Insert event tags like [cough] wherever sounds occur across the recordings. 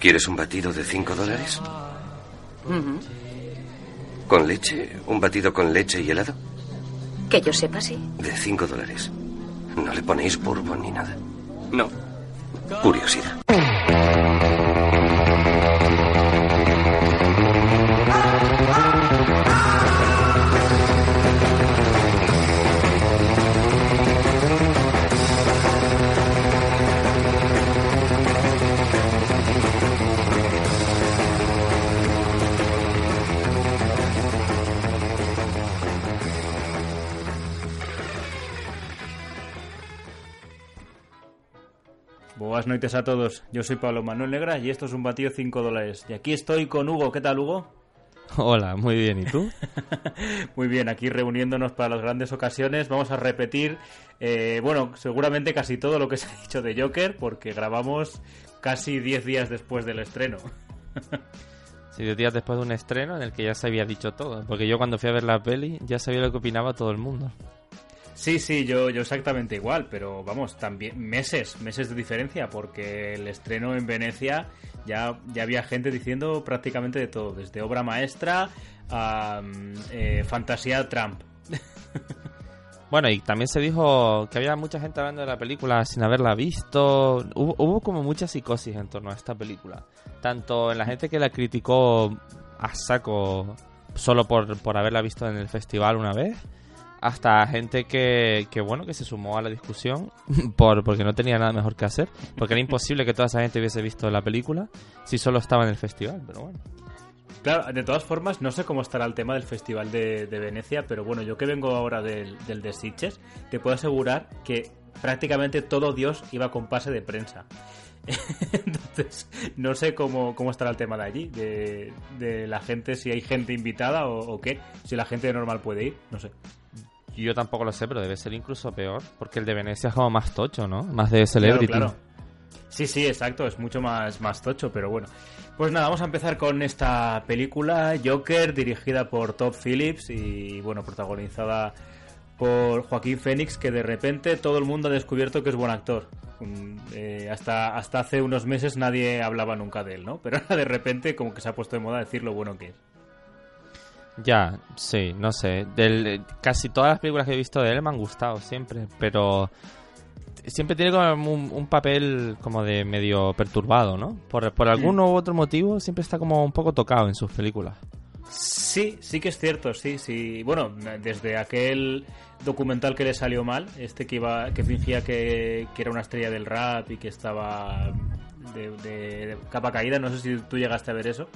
¿Quieres un batido de 5 dólares? ¿Con leche? ¿Un batido con leche y helado? Que yo sepa, sí. De 5 dólares. ¿No le ponéis bourbon ni nada? No. Curiosidad. Noches a todos. Yo soy Pablo Manuel Negra y esto es un batido 5 dólares. Y aquí estoy con Hugo. ¿Qué tal, Hugo? Hola, muy bien. ¿Y tú? [laughs] Muy bien, aquí reuniéndonos para las grandes ocasiones. Vamos a repetir, eh, bueno, seguramente casi todo lo que se ha dicho de Joker, porque grabamos casi 10 días después del estreno. [laughs] Sí, diez días después de un estreno en el que ya se había dicho todo. Porque yo cuando fui a ver la peli ya sabía lo que opinaba todo el mundo. Sí, sí, yo, yo exactamente igual, pero vamos, también meses, meses de diferencia, porque el estreno en Venecia ya, ya había gente diciendo prácticamente de todo, desde obra maestra a mm, eh, fantasía Trump. [laughs] Bueno, y también se dijo que había mucha gente hablando de la película sin haberla visto. Hubo, hubo como mucha psicosis en torno a esta película. Tanto en la gente que la criticó a saco solo por, por haberla visto en el festival una vez, hasta gente que, que bueno, que se sumó a la discusión [laughs] por, porque no tenía nada mejor que hacer. Porque era [laughs] imposible que toda esa gente hubiese visto la película si solo estaba en el festival, pero bueno. Claro, de todas formas, no sé cómo estará el tema del Festival de, de Venecia, pero bueno, yo que vengo ahora del, del de Sitges, te puedo asegurar que prácticamente todo Dios iba con pase de prensa. [laughs] Entonces, no sé cómo, cómo estará el tema de allí, de, de la gente, si hay gente invitada o, o qué, si la gente normal puede ir, no sé. Yo tampoco lo sé, pero debe ser incluso peor, porque el de Venecia es como más tocho, ¿no? Más de celebrity. Claro, claro. Sí, sí, exacto, es mucho más, más tocho, pero bueno. Pues nada, vamos a empezar con esta película, Joker, dirigida por Todd Phillips y, bueno, protagonizada por Joaquín Phoenix, que de repente todo el mundo ha descubierto que es buen actor. Mm, eh, hasta, hasta hace unos meses nadie hablaba nunca de él, ¿no? Pero ahora de repente como que se ha puesto de moda decir lo bueno que es. Ya, sí, no sé. Del, casi todas las películas que he visto de él me han gustado siempre, pero siempre tiene como un, un papel como de medio perturbado, ¿no? Por, por algún u otro motivo siempre está como un poco tocado en sus películas. Sí, sí que es cierto, sí, sí. Bueno, desde aquel documental que le salió mal, este que iba, que fingía que, que era una estrella del rap y que estaba de, de- de capa caída, no sé si tú llegaste a ver eso.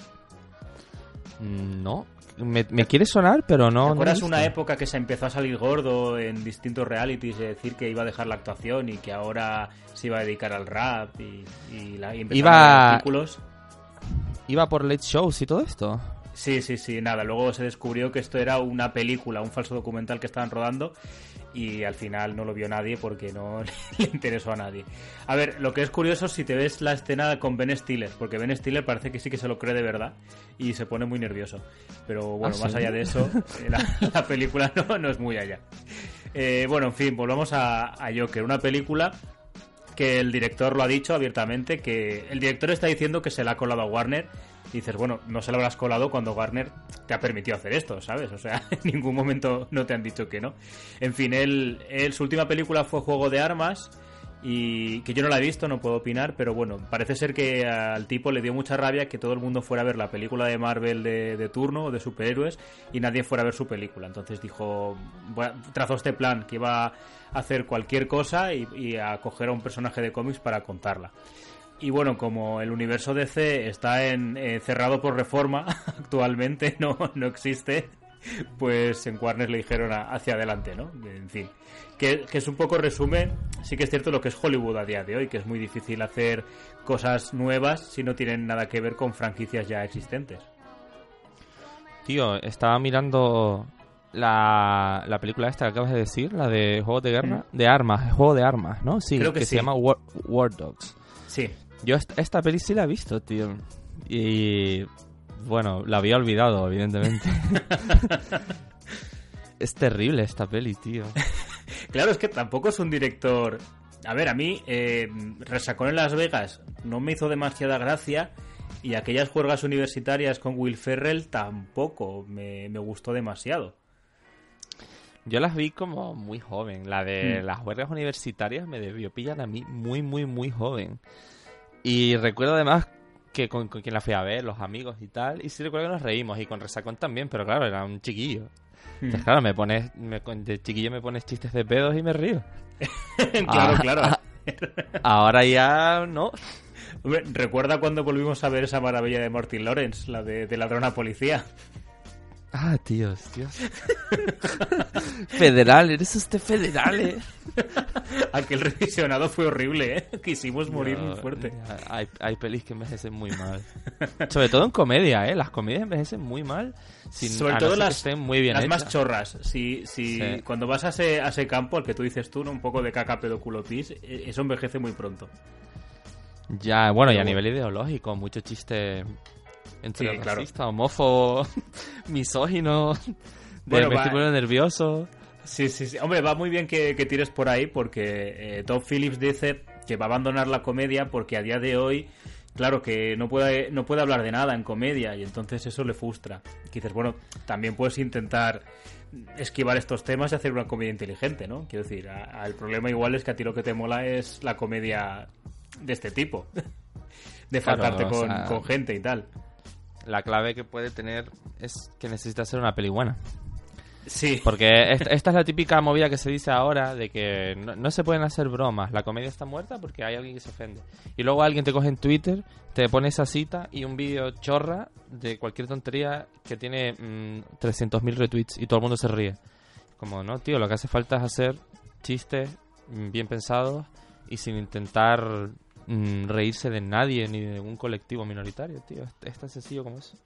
Mm, No, me, me quiere sonar, pero no. ¿Te acuerdas una época que se empezó a salir gordo en distintos realities de decir que iba a dejar la actuación y que ahora se iba a dedicar al rap y, y, la, y Iba- a artículos? Iba por late shows y todo esto. Sí, sí, sí, nada. Luego se descubrió que esto era una película, un falso documental que estaban rodando y al final no lo vio nadie porque no [laughs] le interesó a nadie. A ver, lo que es curioso si te ves la escena con Ben Stiller, porque Ben Stiller parece que sí que se lo cree de verdad y se pone muy nervioso. Pero bueno, ¿Ah, más sí? allá de eso, [laughs] eh, la, la película no, no es muy allá. Eh, bueno, en fin, volvamos a, a Joker, una película que el director lo ha dicho abiertamente, que el director está diciendo que se la ha colado a Warner. Y dices, bueno, no se lo habrás colado cuando Warner te ha permitido hacer esto, ¿sabes? O sea, [laughs] en ningún momento no te han dicho que no. En fin, él, su última película fue Juego de Armas y que yo no la he visto, no puedo opinar, pero bueno, parece ser que al tipo le dio mucha rabia que todo el mundo fuera a ver la película de Marvel de, turno o de superhéroes y nadie fuera a ver su película. Entonces dijo, "Voy a- trazó este plan que iba a hacer cualquier cosa y a coger a un personaje de cómics para contarla. Y bueno, como el universo DC está en, eh, cerrado por reforma, [laughs] actualmente no, no existe, pues en Warner le dijeron a- hacia adelante, ¿no? En fin, que, que es un poco resumen, sí que es cierto lo que es Hollywood a día de hoy, que es muy difícil hacer cosas nuevas si no tienen nada que ver con franquicias ya existentes. Tío, estaba mirando la, la película esta que acabas de decir, la de Juego de Guerra, de armas, Juego de Armas, ¿no? Sí, Creo que se sí. llama War, War Dogs. Sí, Yo esta, esta peli sí la he visto, tío. Y bueno, la había olvidado, evidentemente. [laughs] es terrible esta peli, tío. [laughs] Claro, es que tampoco es un director. A ver, a mí, eh, Resacón en Las Vegas no me hizo demasiada gracia. Y aquellas juergas universitarias con Will Ferrell tampoco me, me gustó demasiado. Yo las vi como muy joven. La de Mm. las huelgas universitarias me debió pillar a mí muy, muy, muy joven. Y recuerdo además que con, con quien la fui a ver, los amigos y tal. Y sí recuerdo que nos reímos. Y con Resacón también, pero claro, era un chiquillo. Mm. Entonces, claro, me pones, me- de chiquillo me pones chistes de pedos y me río. [laughs] claro, Ah, claro. ah. Ahora ya no. Hombre, ¿recuerda cuando volvimos a ver esa maravilla de Martin Lawrence, la de, de ladrona policía? Ah, tíos, tíos. [laughs] federal, eres usted federal, eh. Aquel revisionado fue horrible, ¿eh? Quisimos morir No, muy fuerte. Hay, hay pelis que envejecen muy mal. Sobre todo en comedia, ¿eh? Las comedias envejecen muy mal. Sin, Sobre no todo que las, estén muy bien las más chorras. Si, si Sí. Cuando vas a ese, a ese campo, al que tú dices tú, ¿no? un poco de caca pedo culo pis, eh, eso envejece muy pronto. Ya, bueno, y a Pero nivel ideológico, mucho chiste entre Sí, claro. racista, homófobo, [laughs] misógino, de Bueno, poniendo nervioso. Sí, sí, sí. Hombre, va muy bien que, que tires por ahí porque eh, Todd Phillips dice que va a abandonar la comedia porque a día de hoy, claro, que no puede, no puede hablar de nada en comedia y entonces eso le frustra. Que dices, bueno, también puedes intentar esquivar estos temas y hacer una comedia inteligente, ¿no? Quiero decir, a- a- el problema igual es que a ti lo que te mola es la comedia de este tipo. [laughs] De Claro, faltarte o con, sea- con gente y tal. La clave que puede tener es que necesita ser una peli buena. Sí. Porque esta, esta es la típica movida que se dice ahora de que no, no se pueden hacer bromas. La comedia está muerta porque hay alguien que se ofende. Y luego alguien te coge en Twitter, te pone esa cita y un vídeo chorra de cualquier tontería que tiene mm, 300.000 retweets y todo el mundo se ríe. Como, no, tío, lo que hace falta es hacer chistes mm, bien pensados y sin intentar mm, reírse de nadie ni de un colectivo minoritario, tío. Es, es tan sencillo como eso.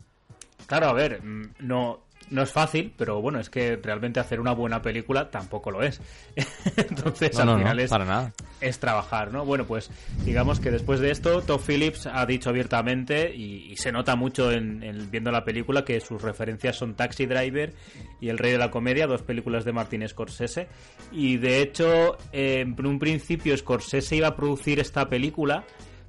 Claro, a ver, mm, no, no es fácil, pero bueno, es que realmente hacer una buena película tampoco lo es. [laughs] Entonces, No, al no, no, final es, para nada. es trabajar, ¿no? Bueno, pues digamos que después de esto, Todd Phillips ha dicho abiertamente, y, y se nota mucho en, en- viendo la película, que sus referencias son Taxi Driver y El Rey de la Comedia, dos películas de Martin Scorsese. Y de hecho, en un principio Scorsese iba a producir esta película,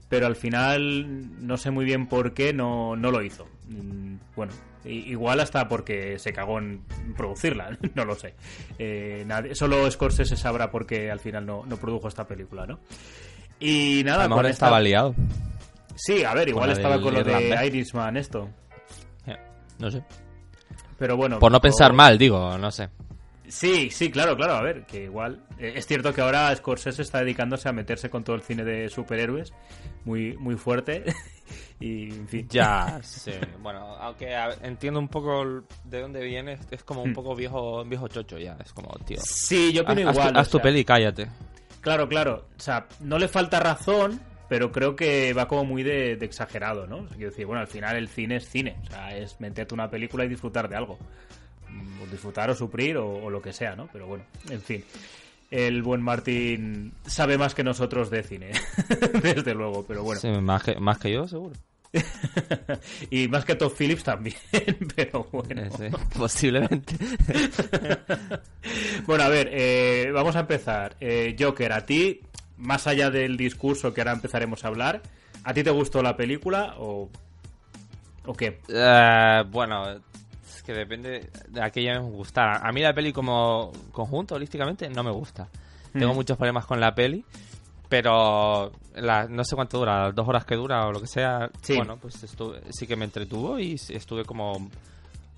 pero al final no sé muy bien por qué no, no lo hizo. Mm, Bueno, igual hasta porque se cagó en producirla, [laughs] no lo sé. Eh, nadie- solo Scorsese sabrá por qué al final no, no produjo esta película, ¿no? Y nada, A lo mejor con esta- estaba liado. Sí, a ver, igual estaba del con lo de. Irishman esto. No sé. Pero bueno. Por no o- pensar mal, digo, no sé. Sí, sí, claro, claro. A ver, que igual. eh, es cierto que ahora Scorsese está dedicándose a meterse con todo el cine de superhéroes. Muy, muy fuerte. [laughs] [laughs] y, en fin. Ya, [laughs] sí. Bueno, aunque a- entiendo un poco de dónde viene, es- como un Hmm. poco viejo viejo chocho ya. Es como, tío. Sí, yo Haz, opino haz tu- igual. haz tu sea, peli y cállate. Claro, claro. O sea, no le falta razón, pero creo que va como muy de, de exagerado, ¿no? O sea, quiero decir, bueno, al final el cine es cine. O sea, es meterte una película y disfrutar de algo. Mm, o disfrutar o sufrir o, o lo que sea, ¿no? Pero bueno, en fin. El buen Martín sabe más que nosotros de cine, [laughs] desde luego, pero bueno. Sí, más, que, más que yo, seguro. [laughs] y más que Todd Phillips también, [laughs] pero bueno. Eh, sí, posiblemente. Bueno, a ver, eh, vamos a empezar. Eh, Joker, a ti, más allá del discurso que ahora empezaremos a hablar, ¿a ti te gustó la película o, o qué? Eh, bueno, que depende de a qué ya me gustara. A mí la peli como conjunto, holísticamente, no me gusta. Tengo Mm. muchos problemas con la peli, pero la- no sé cuánto dura, las dos horas que dura o lo que sea. Sí. Bueno, pues estuve- sí que me entretuvo y estuve como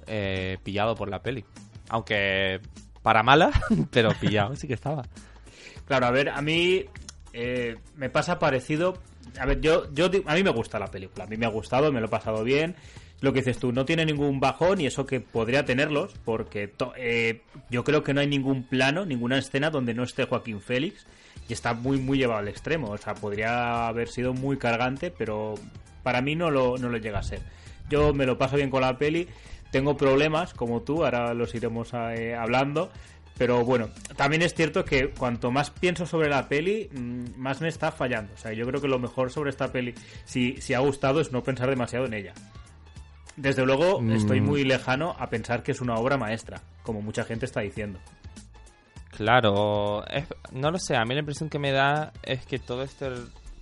eh, pillado por la peli. Aunque para mala, [laughs] pero pillado sí que estaba. Claro, a ver, a mí eh, me pasa parecido. A ver, yo, yo, a mí me gusta la película, a mí me ha gustado, me lo he pasado bien. Lo que dices tú, no tiene ningún bajón y eso que podría tenerlos, porque eh, yo creo que no hay ningún plano, ninguna escena donde no esté Joaquín Félix y está muy, muy llevado al extremo. O sea, podría haber sido muy cargante, pero para mí no lo, no lo llega a ser. Yo me lo paso bien con la peli, tengo problemas como tú, ahora los iremos eh, hablando. Pero bueno, también es cierto que cuanto más pienso sobre la peli, mm, más me está fallando. O sea, yo creo que lo mejor sobre esta peli, si, si ha gustado, es no pensar demasiado en ella. Desde luego, Mm. estoy muy lejano a pensar que es una obra maestra, como mucha gente está diciendo. Claro, es- no lo sé, a mí la impresión que me da es que todo este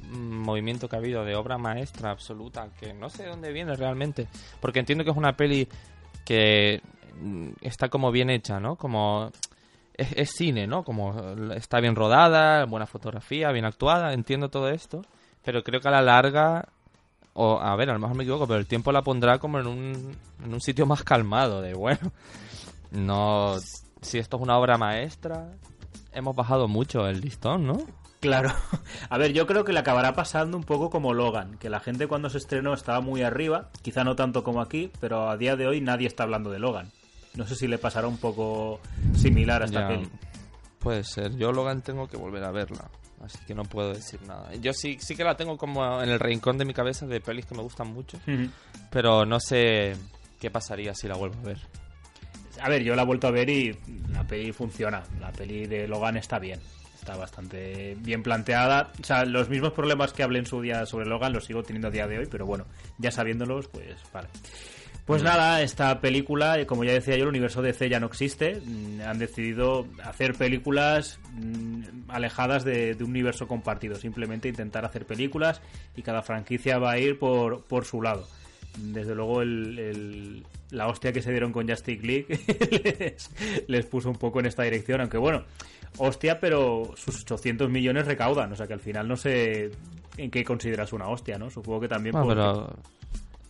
mm, movimiento que ha habido de obra maestra absoluta, que no sé de dónde viene realmente, porque entiendo que es una peli que mm, está como bien hecha, ¿no? Como es, es cine, ¿no? Como está bien rodada, buena fotografía, bien actuada, entiendo todo esto, pero creo que a la larga o a ver, a lo mejor me equivoco, pero el tiempo la pondrá como en un, en un sitio más calmado, de bueno, no, si esto es una obra maestra, hemos bajado mucho el listón, ¿no? Claro. [laughs] A ver, yo creo que le acabará pasando un poco como Logan, que la gente cuando se estrenó estaba muy arriba, quizá no tanto como aquí, pero a día de hoy nadie está hablando de Logan. No sé si le pasará un poco similar a esta Ya, peli. Puede ser, yo Logan tengo que volver a verla, así que no puedo decir nada. Yo sí, sí que la tengo como en el rincón de mi cabeza de pelis que me gustan mucho, pero no sé qué pasaría si la vuelvo a ver. A ver, yo la he vuelto a ver y la peli funciona. La peli de Logan está bien. Está bastante bien planteada. O sea, los mismos problemas que hablé en su día sobre Logan los sigo teniendo a día de hoy, pero bueno, ya sabiéndolos, pues vale. Pues nada, esta película, como ya decía yo, el universo DC ya no existe. Mm, Han decidido hacer películas mm, alejadas de, de un universo compartido. Simplemente intentar hacer películas y cada franquicia va a ir por, por su lado. Desde luego, el, el- la hostia que se dieron con Justice League [laughs] les, les puso un poco en esta dirección. Aunque bueno, hostia, pero sus 800 millones recaudan. O sea que al final no sé en qué consideras una hostia, ¿no? Supongo que también Bueno, pero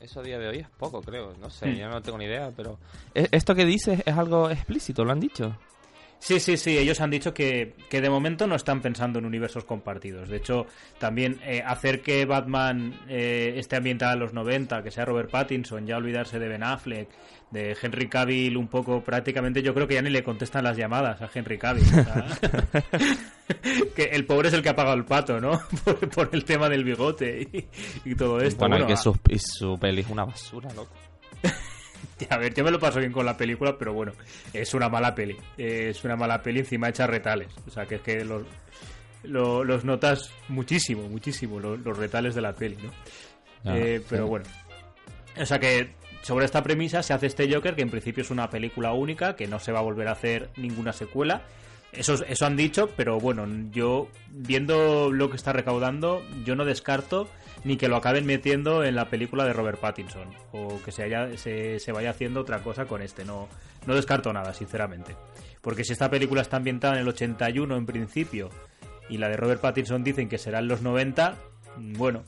eso a día de hoy es poco, creo. No sé, Hmm. yo no tengo ni idea, pero... ¿E- ¿Esto que dices es algo explícito? ¿Lo han dicho? Sí, sí, sí, ellos han dicho que, que de momento no están pensando en universos compartidos. De hecho, también eh, hacer que Batman eh, esté ambientada en los 90, que sea Robert Pattinson, ya olvidarse de Ben Affleck, de Henry Cavill un poco, prácticamente yo creo que ya ni le contestan las llamadas a Henry Cavill. o sea, [laughs] que el pobre es el que ha pagado el pato, ¿no? [laughs] Por, por el tema del bigote y, y todo esto. bueno, y que a- su, su peli es una basura, loco. [laughs] [laughs] a ver, yo me lo paso bien con la película, pero bueno, es una mala peli. Es una mala peli encima hecha retales. O sea, que es que los, lo- los notas muchísimo, muchísimo, lo- los, retales de la peli, ¿no? Ya, Eh, pero sí. bueno. O sea que sobre esta premisa se hace este Joker, que en principio es una película única, que no se va a volver a hacer ninguna secuela. Eso, eso han dicho, pero bueno, yo viendo lo que está recaudando, yo no descarto ni que lo acaben metiendo en la película de Robert Pattinson o que se, haya, se, se vaya haciendo otra cosa con este. No, no descarto nada, sinceramente. Porque si esta película está ambientada en el 81 en principio y la de Robert Pattinson dicen que será en los 90, bueno,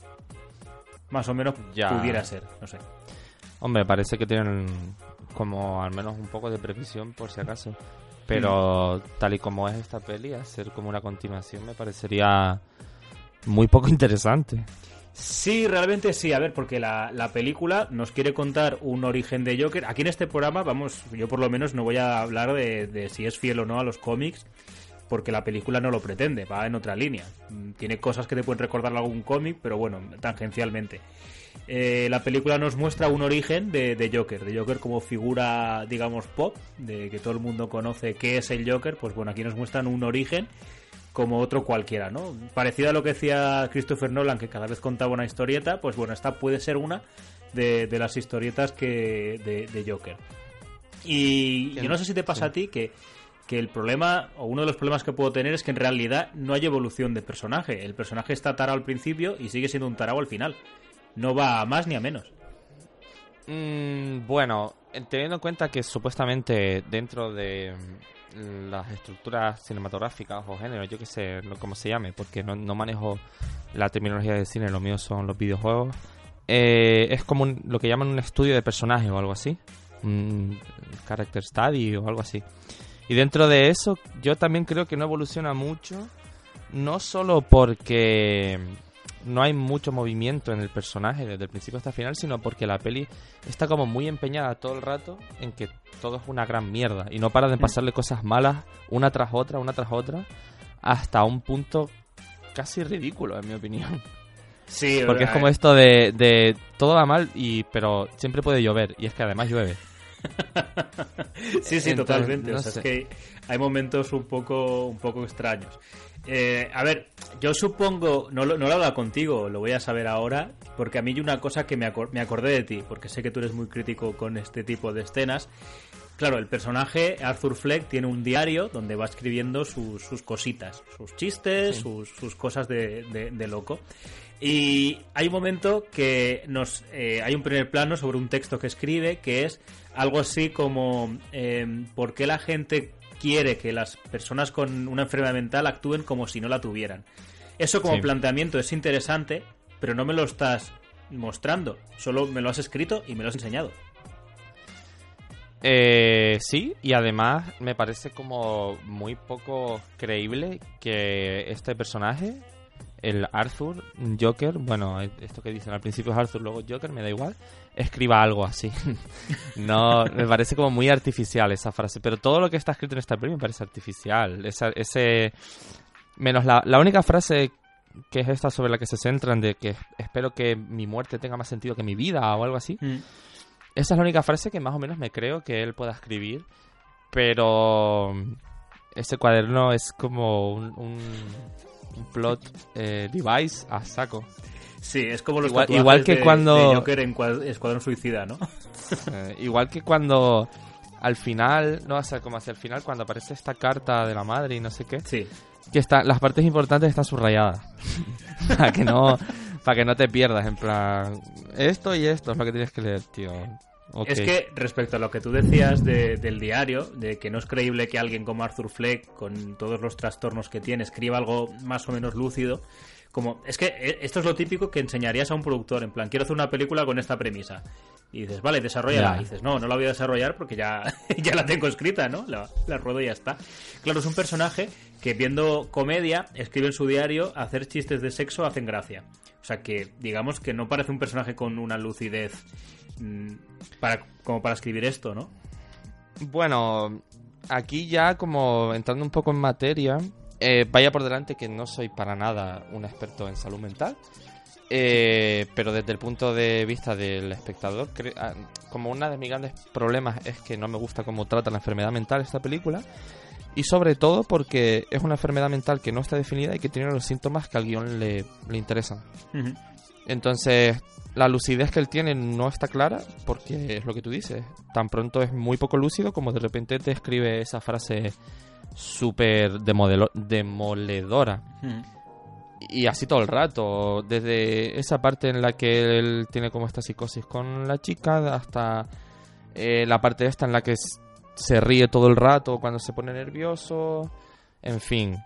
más o menos Ya. pudiera ser, no sé. Hombre, parece que tienen como al menos un poco de previsión por si acaso. Pero Mm. tal y como es esta peli, hacer como una continuación me parecería muy poco interesante. Sí, realmente sí. A ver, porque la, la película nos quiere contar un origen de Joker. Aquí en este programa, vamos, yo por lo menos no voy a hablar de, de si es fiel o no a los cómics, porque la película no lo pretende, va en otra línea. Mm, Tiene cosas que te pueden recordar algún cómic, pero bueno, tangencialmente. Eh, la película nos muestra un origen de, de Joker, de Joker como figura, digamos, pop, de que todo el mundo conoce qué es el Joker, pues bueno, aquí nos muestran un origen como otro cualquiera, ¿no? Parecido a lo que decía Christopher Nolan, que cada vez contaba una historieta, pues bueno, esta puede ser una de, de las historietas que de, de Joker. Y yo no sé si te pasa a ti que, que el problema, o uno de los problemas que puedo tener es que en realidad no hay evolución de personaje. El personaje está tarao al principio y sigue siendo un tarao al final. No va a más ni a menos. Mm, bueno, teniendo en cuenta que supuestamente dentro de mm, las estructuras cinematográficas o géneros, yo qué sé, cómo se llame, porque no, manejo la terminología de cine, lo mío son los videojuegos, eh, es como un- lo que llaman un estudio de personaje o algo así, character study o algo así. Y dentro de eso, yo también creo que no evoluciona mucho, no solo porque no hay mucho movimiento en el personaje desde el principio hasta el final, sino porque la peli está como muy empeñada todo el rato en que todo es una gran mierda y no para de pasarle cosas malas una tras otra, una tras otra, hasta un punto casi ridículo, en mi opinión. Sí, Porque es como esto de, de todo va mal, y pero siempre puede llover, y es que además llueve. [laughs] Sí, sí, Entonces, totalmente. no o sea, sé. es que hay momentos un poco, un poco extraños. Eh, a ver, yo supongo, no lo, no lo he hablado contigo, lo voy a saber ahora, porque a mí hay una cosa que me, acor- me acordé de ti, porque sé que tú eres muy crítico con este tipo de escenas. Claro, el personaje Arthur Fleck tiene un diario donde va escribiendo sus, sus cositas, sus chistes, sus, sus cosas de, de- de loco. Y hay un momento que nos eh, hay un primer plano sobre un texto que escribe que es algo así como eh, ¿por qué la gente quiere que las personas con una enfermedad mental actúen como si no la tuvieran? Eso como Sí. planteamiento es interesante, pero no me lo estás mostrando, solo me lo has escrito y me lo has enseñado. Eh, sí, y además me parece como muy poco creíble que este personaje, el Arthur Joker, bueno, esto que dicen al principio es Arthur, luego Joker, me da igual, escriba algo así. [laughs] no, me parece como muy artificial esa frase, pero todo lo que está escrito en esta peli me parece artificial. Esa- ese menos la, la única frase que es esta sobre la que se centran de que espero que mi muerte tenga más sentido que mi vida o algo así. Esa es la única frase que más o menos me creo que él pueda escribir. Pero ese cuaderno es como un, un, un plot eh, device a saco. Sí, es como los Igual- igual que de- cuando- de Joker en Cuad- Escuadrón Suicida, ¿no? [laughs] Eh, igual que cuando al final, no va a ser como hacia el final, cuando aparece esta carta de la madre y no sé qué, Sí. que está, las partes importantes están subrayadas. [laughs] para que no para que no te pierdas, en plan, esto y esto es lo que tienes que leer, tío. Es que respecto a lo que tú decías de- del diario, de que no es creíble que alguien como Arthur Fleck, con todos los trastornos que tiene, escriba algo más o menos lúcido, como es que eh, esto es lo típico que enseñarías a un productor, en plan, quiero hacer una película con esta premisa. Y dices, vale, desarrollala. Ya. Y dices, no, no la voy a desarrollar porque ya, [laughs] ya la tengo escrita, ¿no? La, la ruedo y ya está. Claro, es un personaje que viendo comedia, escribe en su diario, hacer chistes de sexo hacen gracia. O sea que, digamos que no parece un personaje con una lucidez mm, para, como para escribir esto, ¿no? Bueno, aquí ya como entrando un poco en materia, eh, vaya por delante que no soy para nada un experto en salud mental, eh, pero desde el punto de vista del espectador, ah, como uno de mis grandes problemas es que no me gusta cómo trata la enfermedad mental esta película, y sobre todo porque es una enfermedad mental que no está definida y que tiene los síntomas que al guion le, le interesan. Entonces, la lucidez que él tiene no está clara porque es lo que tú dices. Tan pronto es muy poco lúcido como de repente te escribe esa frase súper demoledora. Ujú. Y así todo el rato. Desde esa parte en la que él tiene como esta psicosis con la chica hasta eh, la parte esta en la que se ríe todo el rato cuando se pone nervioso. En fin,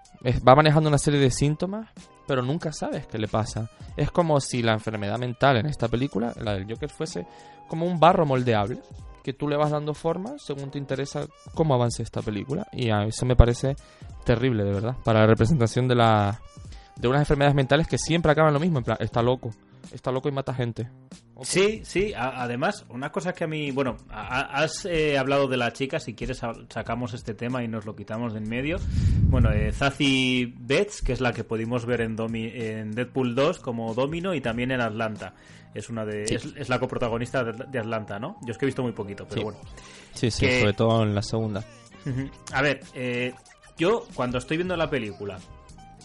va manejando una serie de síntomas, pero nunca sabes qué le pasa. Es como si la enfermedad mental en esta película, la del Joker, fuese como un barro moldeable que tú le vas dando forma según te interesa cómo avance esta película. Y a eso me parece terrible, de verdad, para la representación de la de unas enfermedades mentales que siempre acaban lo mismo, en plan, está loco, está loco y mata gente. Sí, sí. a- además, una cosa que a mí, bueno, a- has eh, hablado de la chica. Si quieres sa- sacamos este tema y nos lo quitamos de en medio. Bueno, eh, Zazie Betts, que es la que pudimos ver en, Domi- en Deadpool 2 como Domino y también en Atlanta. Es una de, Sí. es, es la coprotagonista de, de Atlanta, ¿no? Yo es que he visto muy poquito, pero Sí. bueno. Sí, sí, que- sobre todo en la segunda. A ver, eh, yo cuando estoy viendo la película,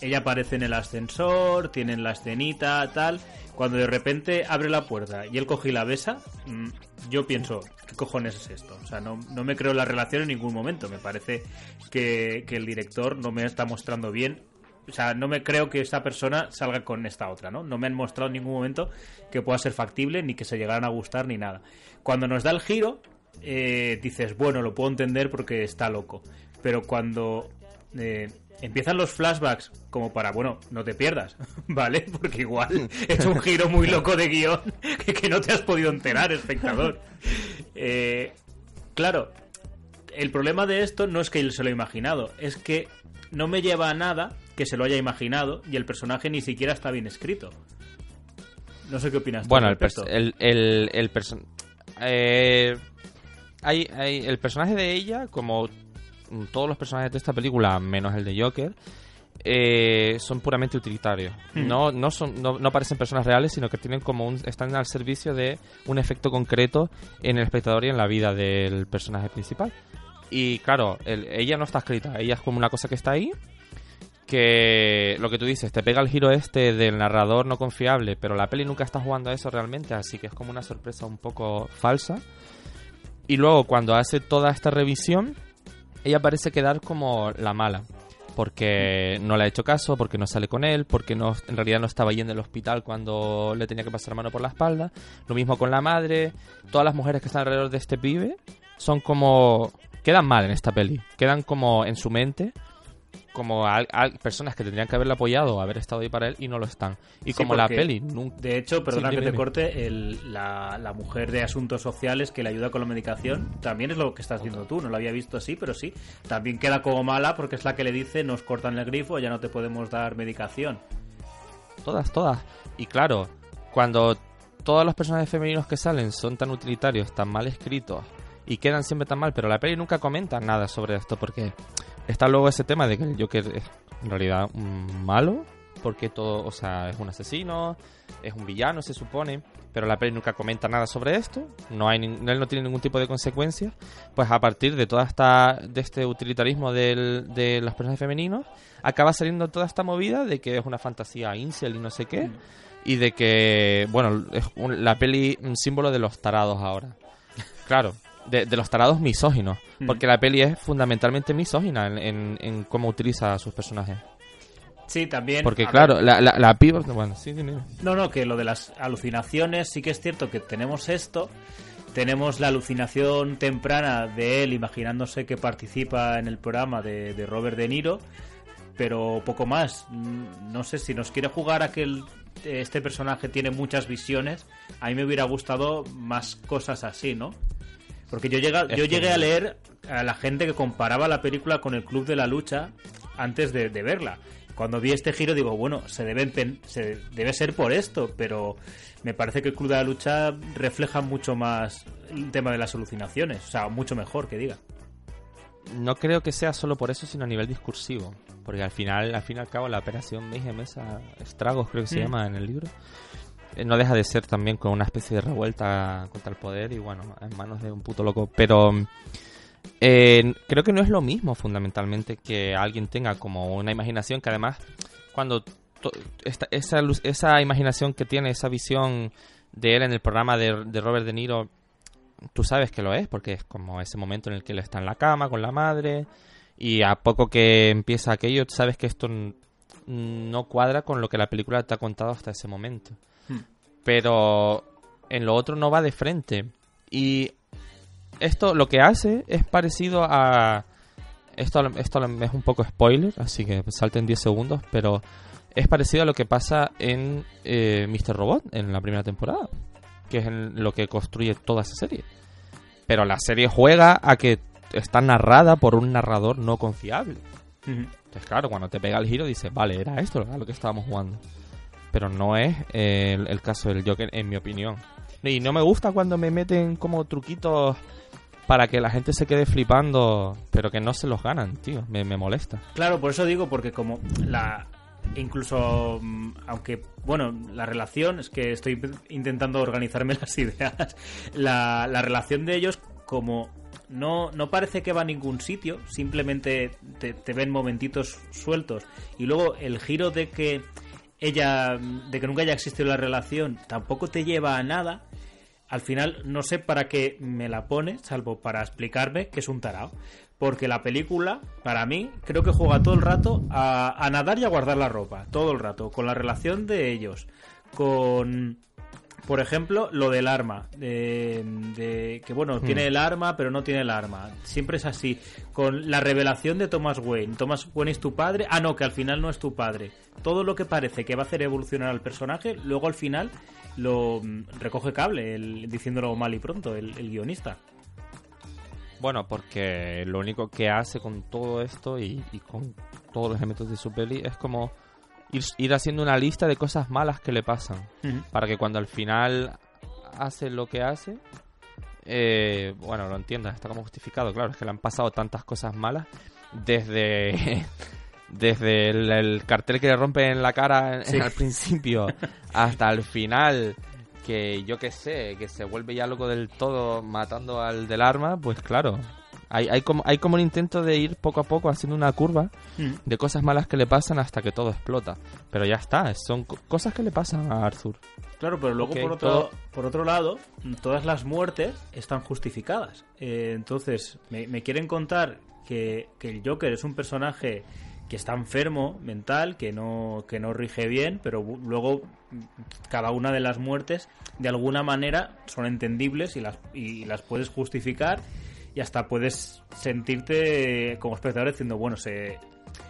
ella aparece en el ascensor, tienen la escenita, tal. Cuando de repente abre la puerta y él coge y la besa, mm, yo pienso, ¿qué cojones es esto? O sea, no, no me creo la relación en ningún momento. Me parece que, que el director no me está mostrando bien. O sea, no me creo que esta persona salga con esta otra, ¿no? No me han mostrado en ningún momento que pueda ser factible, ni que se llegaran a gustar, ni nada. Cuando nos da el giro, eh, dices, bueno, lo puedo entender porque está loco. Pero cuando eh, empiezan los flashbacks, como para, bueno, no te pierdas, [laughs] ¿vale? Porque igual es un giro muy loco de guion que, que no te has podido enterar, espectador. Eh, claro, el problema de esto no es que él se lo ha imaginado, es que no me lleva a nada que se lo haya imaginado y el personaje ni siquiera está bien escrito. No sé qué opinas. Bueno, el, el, el, el perso- eh, hay, hay- el personaje de ella, como todos los personajes de esta película, menos el de Joker, eh, son puramente utilitarios. Hmm. No, no, son, no, no parecen personas reales, sino que tienen como un, están al servicio de un efecto concreto en el espectador y en la vida del personaje principal. Y claro, el- ella no está escrita, ella es como una cosa que está ahí, que lo que tú dices, te pega el giro este del narrador no confiable, pero la peli nunca está jugando a eso realmente, así que es como una sorpresa un poco falsa. Y luego cuando hace toda esta revisión, ella parece quedar como la mala. Porque no le ha hecho caso, porque no sale con él, porque no, en realidad no estaba yendo al hospital cuando le tenía que pasar mano por la espalda. Lo mismo con la madre. Todas las mujeres que están alrededor de este pibe son como... Quedan mal en esta peli. Quedan como en su mente como al- al- personas que tendrían que haberle apoyado o haber estado ahí para él y no lo están. Y Sí, como la peli nunca... De hecho, perdona Sí, que te corte, el- la, la mujer de asuntos sociales que le ayuda con la medicación también es lo que estás haciendo tú. No lo había visto así, pero sí. También queda como mala porque es la que le dice nos cortan el grifo, ya no te podemos dar medicación. Todas, todas. Y claro, cuando todos los personajes femeninos que salen son tan utilitarios, tan mal escritos y quedan siempre tan mal, pero la peli nunca comenta nada sobre esto porque está luego ese tema de que el Joker es en realidad un malo, porque todo, o sea, es un asesino, es un villano se supone, pero la peli nunca comenta nada sobre esto, no hay él no tiene ningún tipo de consecuencias, pues a partir de toda esta de este utilitarismo del- de los personajes femeninos acaba saliendo toda esta movida de que es una fantasía incel y no sé qué y de que bueno es un- la peli un símbolo de los tarados ahora. Claro de, de los tarados misóginos Mm. porque la peli es fundamentalmente misógina en, en- en cómo utiliza a sus personajes Sí, también. porque claro la, la, la piba bueno sí, sí. No, no, que lo de las alucinaciones sí que es cierto que tenemos esto. Tenemos la alucinación temprana de él imaginándose que participa en el programa de, de Robert De Niro, pero poco más. Mm, No sé si nos quiere jugar a que el- este personaje tiene muchas visiones. A mí me hubiera gustado más cosas así, ¿no? Porque yo, llega, yo llegué a leer a la gente que comparaba la película con el Club de la Lucha antes de, de verla. Cuando vi este giro digo, bueno, se, deben se debe ser por esto, pero me parece que el Club de la Lucha refleja mucho más el tema de las alucinaciones, o sea, mucho mejor que diga. no creo que sea solo por eso sino a nivel discursivo porque al final al fin y al cabo la operación Mayhem esa estragos creo que se Mm. llama en el libro no deja de ser también con una especie de revuelta contra el poder y bueno, en manos de un puto loco. Pero eh, creo que no es lo mismo fundamentalmente que alguien tenga como una imaginación que además cuando esta- esa, luz- esa imaginación que tiene, esa visión de él en el programa de, Robert De Niro, tú sabes que lo es porque es como ese momento en el que él está en la cama con la madre y a poco que empieza aquello, sabes que esto no cuadra con lo que la película te ha contado hasta ese momento. Pero en lo otro no va de frente. Y esto lo que hace es parecido a... Esto, esto es un poco spoiler, así que salten 10 segundos, pero es parecido a lo que pasa en eh, Mr. Robot en la primera temporada, que es en lo que construye toda esa serie. Pero la serie juega a que está narrada por un narrador no confiable. Entonces, claro, cuando te pega el giro, dices, vale, era esto lo que estábamos jugando. Pero no es el, caso del Joker, en mi opinión. Y no me gusta cuando me meten como truquitos para que la gente se quede flipando, pero que no se los ganan, tío. Me, me molesta. Claro, por eso digo, porque como la. Incluso, mm, aunque, bueno, la relación, es que estoy intentando organizarme [laughs] las ideas. La, la relación de ellos, como no, no parece que va a ningún sitio, simplemente te, te ven momentitos sueltos. Y luego el giro de que ella, de que nunca haya existido la relación, tampoco te lleva a nada. Al final no sé para qué me la pone, salvo para explicarme que es un tarao. Porque la película, para mí, creo que juega todo el rato a, a nadar y a guardar la ropa. Todo el rato. Con la relación de ellos. Con, por ejemplo, lo del arma. De, de que, bueno, tiene el arma, pero no tiene el arma. Siempre es así. Con la revelación de Thomas Wayne. Thomas Wayne es tu padre. Ah, no, que al final no es tu padre. Todo lo que parece que va a hacer evolucionar al personaje, luego al final lo mm, recoge cable, el- diciéndolo mal y pronto, el, el guionista. Bueno, porque lo único que hace con todo esto y, y con todos los elementos de su peli es como ir, ir haciendo una lista de cosas malas que le pasan. para que cuando al final hace lo que hace, eh, bueno, lo entiendas, está como justificado, claro, es que le han pasado tantas cosas malas, desde, [laughs] desde el, el cartel que le rompe en la cara en- [laughs] al principio hasta el final, que yo qué sé, que se vuelve ya loco del todo matando al del arma, pues claro, Hay, hay, como, hay como un intento de ir poco a poco haciendo una curva Mm. de cosas malas que le pasan hasta que todo explota. Pero ya está, son co- cosas que le pasan a Arthur. Claro, pero luego Ok, por, otro, todo- por otro lado, todas las muertes están justificadas. Eh, entonces, me, me quieren contar que, que el Joker es un personaje que está enfermo mental, que no, que no rige bien, pero luego cada una de las muertes de alguna manera son entendibles y las, y las puedes justificar y hasta puedes sentirte como espectador diciendo, bueno, se,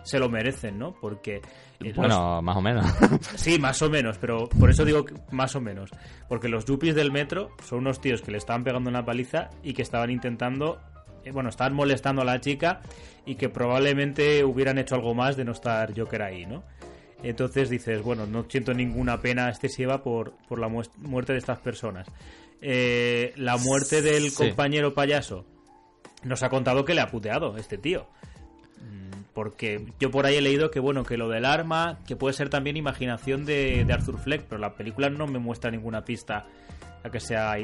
se lo merecen, ¿no? Porque... eh, los- Bueno, más o menos. [laughs] Sí, más o menos, pero por eso digo que más o menos. Porque los yuppies del metro son unos tíos que le estaban pegando una paliza y que estaban intentando, eh, bueno, estaban molestando a la chica y que probablemente hubieran hecho algo más de no estar Joker ahí, ¿no? Entonces dices, bueno, no siento ninguna pena excesiva por, por la muerte de estas personas. Eh, la muerte del Sí. compañero payaso nos ha contado que le ha puteado este tío. Porque yo por ahí he leído que bueno que lo del arma que puede ser también imaginación de, de Arthur Fleck pero la película no me muestra ninguna pista a que sea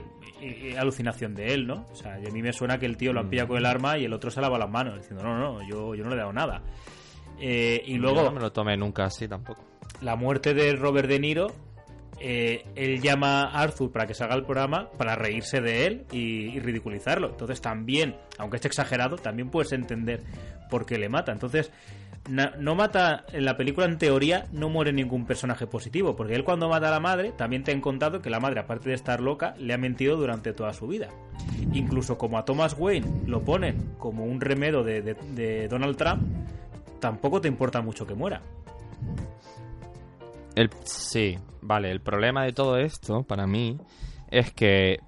alucinación de él no o sea y a mí me suena que el tío lo han pillado con el arma y el otro se lava las manos diciendo no no yo, yo no le he dado nada Eh, y Yo luego no me lo tomé nunca así tampoco. la muerte de Robert De Niro, eh, él llama a Arthur para que salga al programa para reírse de él y, ridiculizarlo. Entonces también, aunque esté exagerado, también puedes entender por qué le mata. Entonces, no mata, en la película en teoría no muere ningún personaje positivo, porque él cuando mata a la madre, también te han contado que la madre, aparte de estar loca, le ha mentido durante toda su vida. Incluso como a Thomas Wayne lo ponen como un remedo de Donald Trump, tampoco te importa mucho que muera. El, sí, vale. El problema de todo esto, para mí, es que.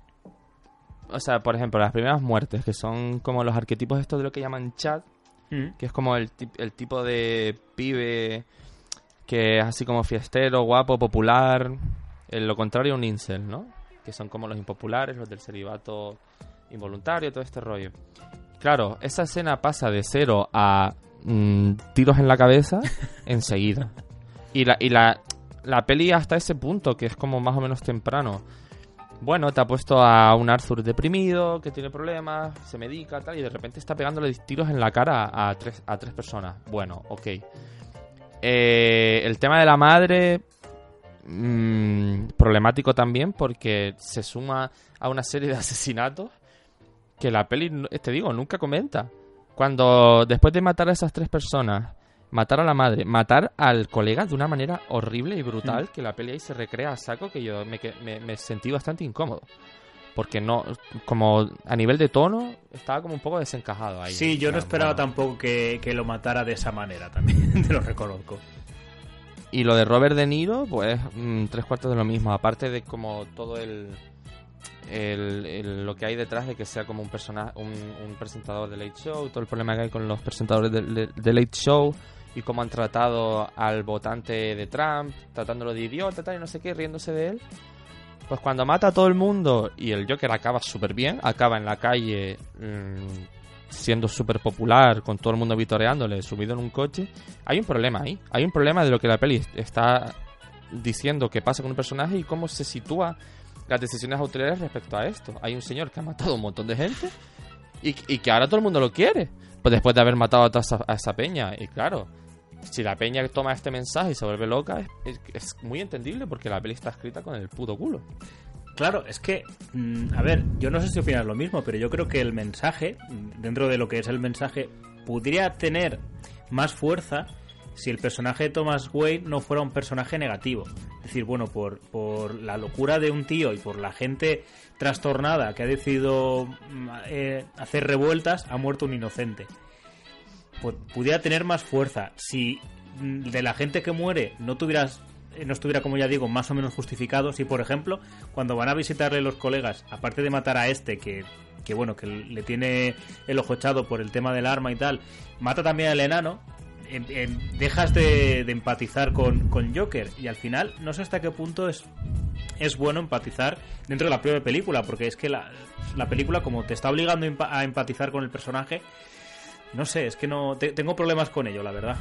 O sea, por ejemplo, las primeras muertes, que son como los arquetipos estos de lo que llaman chat, Mm. que es como el, el tipo de pibe que es así como fiestero, guapo, popular. En lo contrario, un incel, ¿no? Que son como los impopulares, los del celibato involuntario, todo este rollo. Claro, esa escena pasa de cero a mm, tiros en la cabeza [laughs] enseguida. Y la, y la, la peli hasta ese punto, que es como más o menos temprano. Bueno, te ha puesto a un Arthur deprimido, que tiene problemas, se medica, tal, y de repente está pegándole tiros en la cara a tres, a tres personas. Bueno, ok. Eh, el tema de la madre, mm, problemático también, porque se suma a una serie de [laughs] asesinatos que la peli, te digo, nunca comenta. Cuando después de matar a esas tres personas, matar a la madre, matar al colega de una manera horrible y brutal, que la peli ahí se recrea a saco, que yo me, me, me sentí bastante incómodo. Porque no, como a nivel de tono, estaba como un poco desencajado ahí. Sí, yo no esperaba bueno. tampoco que, que lo matara de esa manera también, [laughs] te lo reconozco. Y lo de Robert De Niro, pues mm, tres cuartos de lo mismo. Aparte de como todo el, el- el- lo que hay detrás de que sea como un personaje, un, un presentador de Late Show, todo el problema que hay con los presentadores de, de- de Late Show y cómo han tratado al votante de Trump, tratándolo de idiota tal, y no sé qué, riéndose de él. Pues cuando mata a todo el mundo y el Joker acaba súper bien, acaba en la calle mm, siendo súper popular, con todo el mundo vitoreándole, subido en un coche, hay un problema ahí. Hay un problema de lo que la peli está diciendo que pasa con un personaje y cómo se sitúa las decisiones autoridades respecto a esto. Hay un señor que ha matado a un montón de gente y, y que ahora todo el mundo lo quiere. Pues después de haber matado a, esa, peña. Y claro, si la peña toma este mensaje y se vuelve loca, es, es- es muy entendible porque la peli está escrita con el puto culo. Claro, es que, mm, a ver, yo no sé si opinas lo mismo, pero yo creo que el mensaje, mm, dentro de lo que es el mensaje, podría tener más fuerza si el personaje de Thomas Wayne no fuera un personaje negativo. Es decir, bueno, por, por la locura de un tío y por la gente trastornada que ha decidido mm, eh, hacer revueltas, ha muerto un inocente. Pues pudiera tener más fuerza si mm, de la gente que muere no tuvieras eh, no estuviera, como ya digo, más o menos justificado. Si, por ejemplo, cuando van a visitarle los colegas, aparte de matar a este, que, que bueno, que le tiene el ojo echado por el tema del arma y tal, mata también al enano, dejas de, de empatizar con, con Joker. Y al final, no sé hasta qué punto es, es bueno empatizar dentro de la propia película, porque es que la, la película, como te está obligando a empa- a empatizar con el personaje, no sé, es que no te- tengo problemas con ello, la verdad.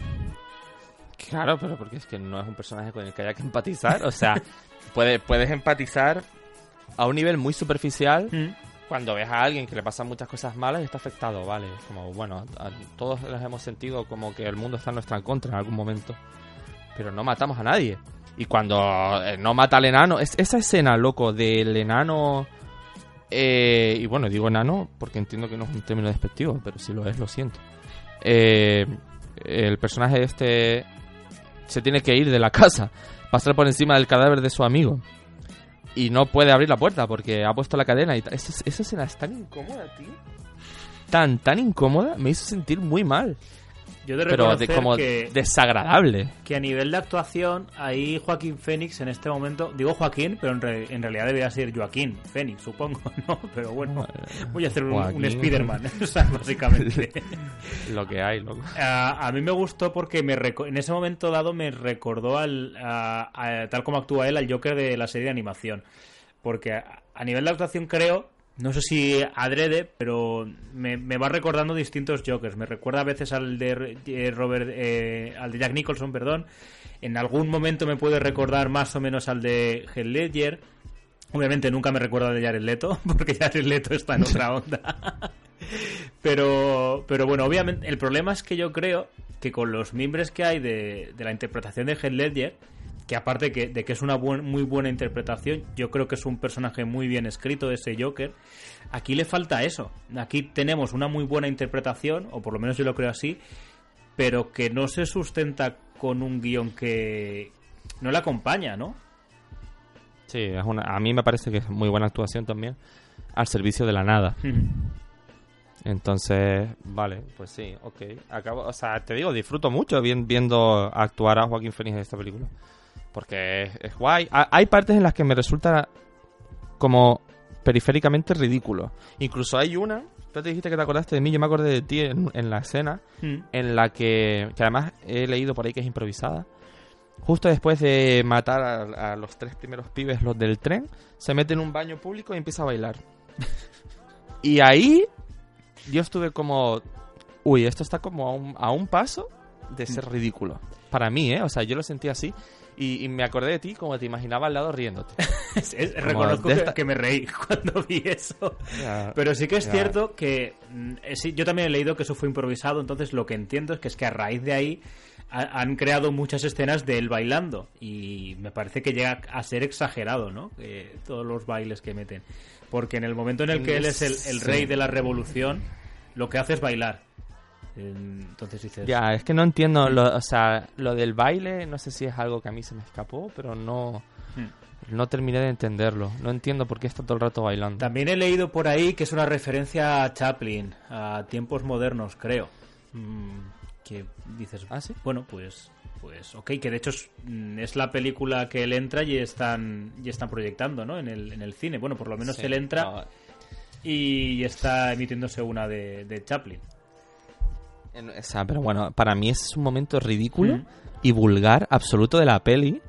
Claro, pero porque es que no es un personaje con el que haya que empatizar. O sea, [laughs] puede, puedes empatizar a un nivel muy superficial Mm. Cuando ves a alguien que le pasan muchas cosas malas y está afectado, vale. Como, bueno, todos las hemos sentido como que el mundo está en nuestra contra en algún momento. Pero no matamos a nadie. Y cuando eh, no mata al enano, es, esa escena, loco, del enano... eh, y bueno, digo enano porque entiendo que no es un término despectivo, pero si lo es, lo siento. Eh, el personaje este se tiene que ir de la [laughs] casa, pasar por encima del cadáver de su amigo. Y no puede abrir la puerta porque ha puesto la cadena y. Esa, esa escena es tan incómoda, tío. Tan, tan incómoda, me hizo sentir muy mal. Yo de Pero de, como que, desagradable. que a nivel de actuación, ahí Joaquín Fénix en este momento, digo Joaquín, pero en, re- en realidad debería ser Joaquín Fénix, supongo, [laughs] ¿no? Pero bueno, voy a hacer un, un. Spider-Man, [laughs] o sea, básicamente. [laughs] Lo que hay, loco. a, a mí me gustó porque me en ese momento dado me recordó al, a- a- tal como actúa él al Joker de la serie de animación. Porque a, a nivel de actuación creo, no sé si adrede, pero me, me va recordando distintos Jokers. Me recuerda a veces al de eh, Robert, eh, al de Jack Nicholson, perdón. En algún momento me puede recordar más o menos al de Heath Ledger. Obviamente nunca me recuerda al de Jared Leto, [laughs] porque Jared Leto está en otra [laughs] onda. Pero, pero bueno, obviamente, el problema es que yo creo que con los mimbres que hay de, de la interpretación de Heath Ledger, que aparte que, de que es una buen- muy buena interpretación, yo creo que es un personaje muy bien escrito ese Joker, aquí le falta eso. Aquí tenemos una muy buena interpretación, o por lo menos yo lo creo así, pero que no se sustenta con un guion que no le acompaña, ¿no? Sí, es una, a mí me parece que es muy buena actuación también. Al servicio de la nada. Entonces, vale, pues sí, ok. Acabo, o sea, te digo, disfruto mucho vien- viendo actuar a Joaquín Phoenix en esta película. Porque es, guay. Ha- hay partes en las que me resulta como periféricamente ridículo. Incluso hay una, tú te dijiste que te acordaste de mí, yo me acordé de ti en, en la escena Mm. en la que, que además he leído por ahí que es improvisada. Justo después de matar a, a los tres primeros pibes, los del tren, se mete en un baño público y empieza a bailar. y ahí yo estuve como, uy, esto está como a un, a un paso de ser ridículo. Para mí, ¿eh? O sea, yo lo sentí así y, y me acordé de ti como te imaginaba al lado riéndote. [laughs] Reconozco que, esta- que me reí [laughs] cuando vi eso. Pero sí que es cierto que mm, eh, sí, yo también he leído que eso fue improvisado, entonces lo que entiendo es que es que a raíz de ahí ha- han creado muchas escenas de él bailando y me parece que llega a ser exagerado, ¿no? Eh, todos los bailes que meten. Porque en el momento en el que él es el, rey de la revolución, lo que hace es bailar. Entonces dices... Ya, es que no entiendo, lo, o sea, lo del baile, no sé si es algo que a mí se me escapó, pero no, Hmm. no terminé de entenderlo. No entiendo por qué está todo el rato bailando. También he leído por ahí que es una referencia a Chaplin, a tiempos modernos, creo. Mm, que dices, ¿Ah, sí? bueno, pues, pues, ok, que de hecho es, mm, es la película que él entra y están, y están proyectando, ¿no? En el, en el cine. Bueno, por lo menos Sí, él entra no, y está emitiéndose una de, de Chaplin. En- pero bueno, para mí es un momento ridículo Mm. y vulgar absoluto de la peli,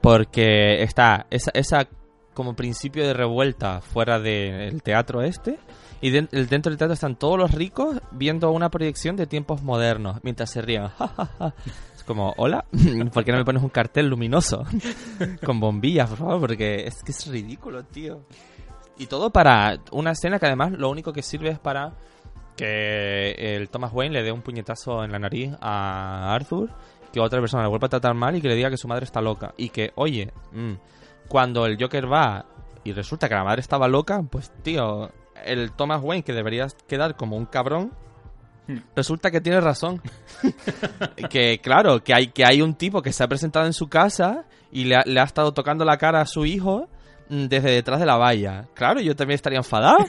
porque está esa, esa como principio de revuelta fuera del teatro este, y el- dentro del teatro están todos los ricos viendo una proyección de tiempos modernos, mientras se ríen. [laughs] Es como, hola, [laughs] ¿por qué no me pones un cartel luminoso? [laughs] Con bombillas, por favor, porque es que es ridículo, tío. Y todo para una escena que además lo único que sirve es para que el Thomas Wayne le dé un puñetazo en la nariz a Arthur, que otra persona le vuelva a tratar mal y que le diga que su madre está loca. Y que, oye, mm, cuando el Joker va y resulta que la madre estaba loca, pues tío, el Thomas Wayne que debería quedar como un cabrón, Hmm. resulta que tiene razón. [laughs] que claro, que hay, que hay un tipo que se ha presentado en su casa y le ha, le ha estado tocando la cara a su hijo mm, desde detrás de la valla. Claro, yo también estaría enfadado.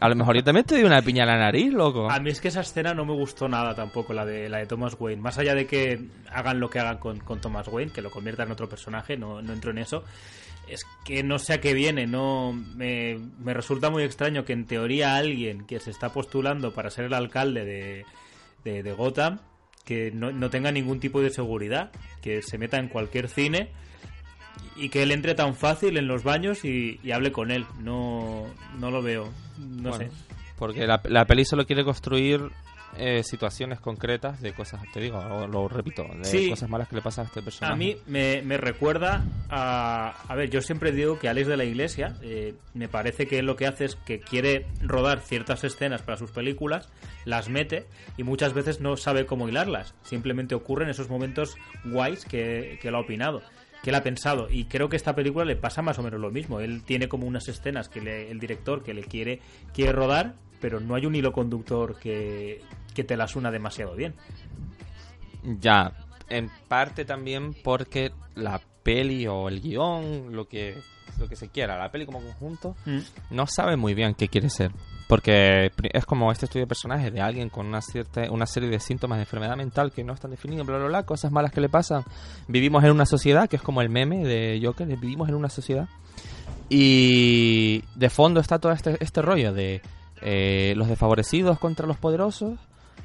A lo mejor yo también te doy una piña en la nariz, loco. A mí es que esa escena no me gustó nada tampoco, la de, la de Thomas Wayne. Más allá de que hagan lo que hagan con, con Thomas Wayne, que lo conviertan en otro personaje, no, no entro en eso. Es que no sé a qué viene, no me, me resulta muy extraño que en teoría alguien que se está postulando para ser el alcalde de, de, de Gotham, que no, no tenga ningún tipo de seguridad, que se meta en cualquier cine y que él entre tan fácil en los baños y, y hable con él. No, no lo veo, no Bueno, sé. Porque la, la peli solo quiere construir eh, situaciones concretas de cosas, te digo, o lo repito, de Sí. cosas malas que le pasan a este personaje. A mí me, me recuerda a... A ver, yo siempre digo que Alex de la Iglesia, eh, me parece que él lo que hace es que quiere rodar ciertas escenas para sus películas, las mete y muchas veces no sabe cómo hilarlas. Simplemente ocurren esos momentos guays que, que él ha opinado, que él ha pensado. Y creo que esta película le pasa más o menos lo mismo. Él tiene como unas escenas que le- el director que le quiere, quiere rodar, pero no hay un hilo conductor que, que te las una demasiado bien. Ya, en parte también porque la peli o el guion, lo que, lo que se quiera, la peli como conjunto, no sabe muy bien qué quiere ser. Porque es como este estudio de personajes de alguien con una cierta una serie de síntomas de enfermedad mental que no están definidos, bla, bla, bla, cosas malas que le pasan. Vivimos en una sociedad, que es como el meme de Joker, vivimos en una sociedad. Y de fondo está todo este, este rollo de eh, los desfavorecidos contra los poderosos,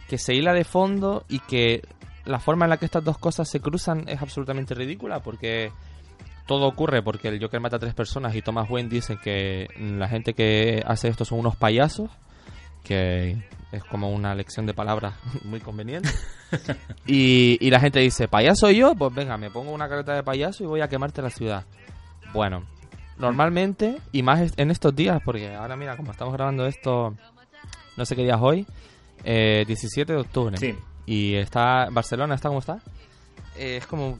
que se hila de fondo y que la forma en la que estas dos cosas se cruzan es absolutamente ridícula porque todo ocurre porque el Joker mata a tres personas y Thomas Wayne dice que la gente que hace esto son unos payasos, que es como una lección de palabras [laughs] muy conveniente. [laughs] y, y la gente dice, ¿payaso yo? Pues venga, me pongo una careta de payaso y voy a quemarte la ciudad. Bueno, normalmente, y más en estos días, porque ahora mira, como estamos grabando esto, no sé qué día es hoy, eh, 17 de octubre. Sí. Y está, Barcelona está como está. Eh, es como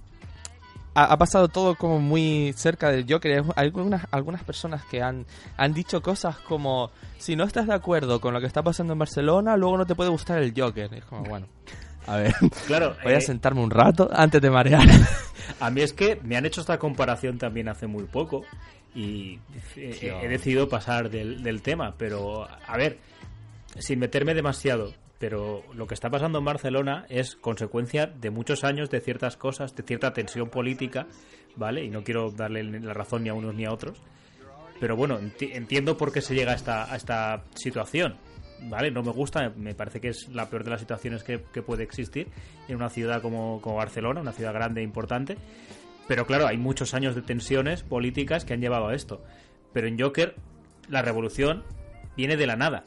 ha, ha pasado todo como muy cerca del Joker. Hay algunas, algunas personas que han, han dicho cosas como, si no estás de acuerdo con lo que está pasando en Barcelona, luego no te puede gustar el Joker. Es como, bueno, a ver, [laughs] Claro, voy a eh, sentarme un rato antes de marear. [laughs] A mí es que me han hecho esta comparación también hace muy poco y eh, Tío. he decidido pasar del, del tema, pero a ver, sin meterme demasiado, pero lo que está pasando en Barcelona es consecuencia de muchos años de ciertas cosas, de cierta tensión política, ¿vale? Y no quiero darle la razón ni a unos ni a otros, pero bueno, enti- entiendo por qué se llega a esta, situación. ¿Vale? No me gusta, me parece que es la peor de las situaciones que, que puede existir en una ciudad como, como Barcelona, una ciudad grande e importante. Pero claro, hay muchos años de tensiones políticas que han llevado a esto. Pero en Joker, la revolución viene de la nada.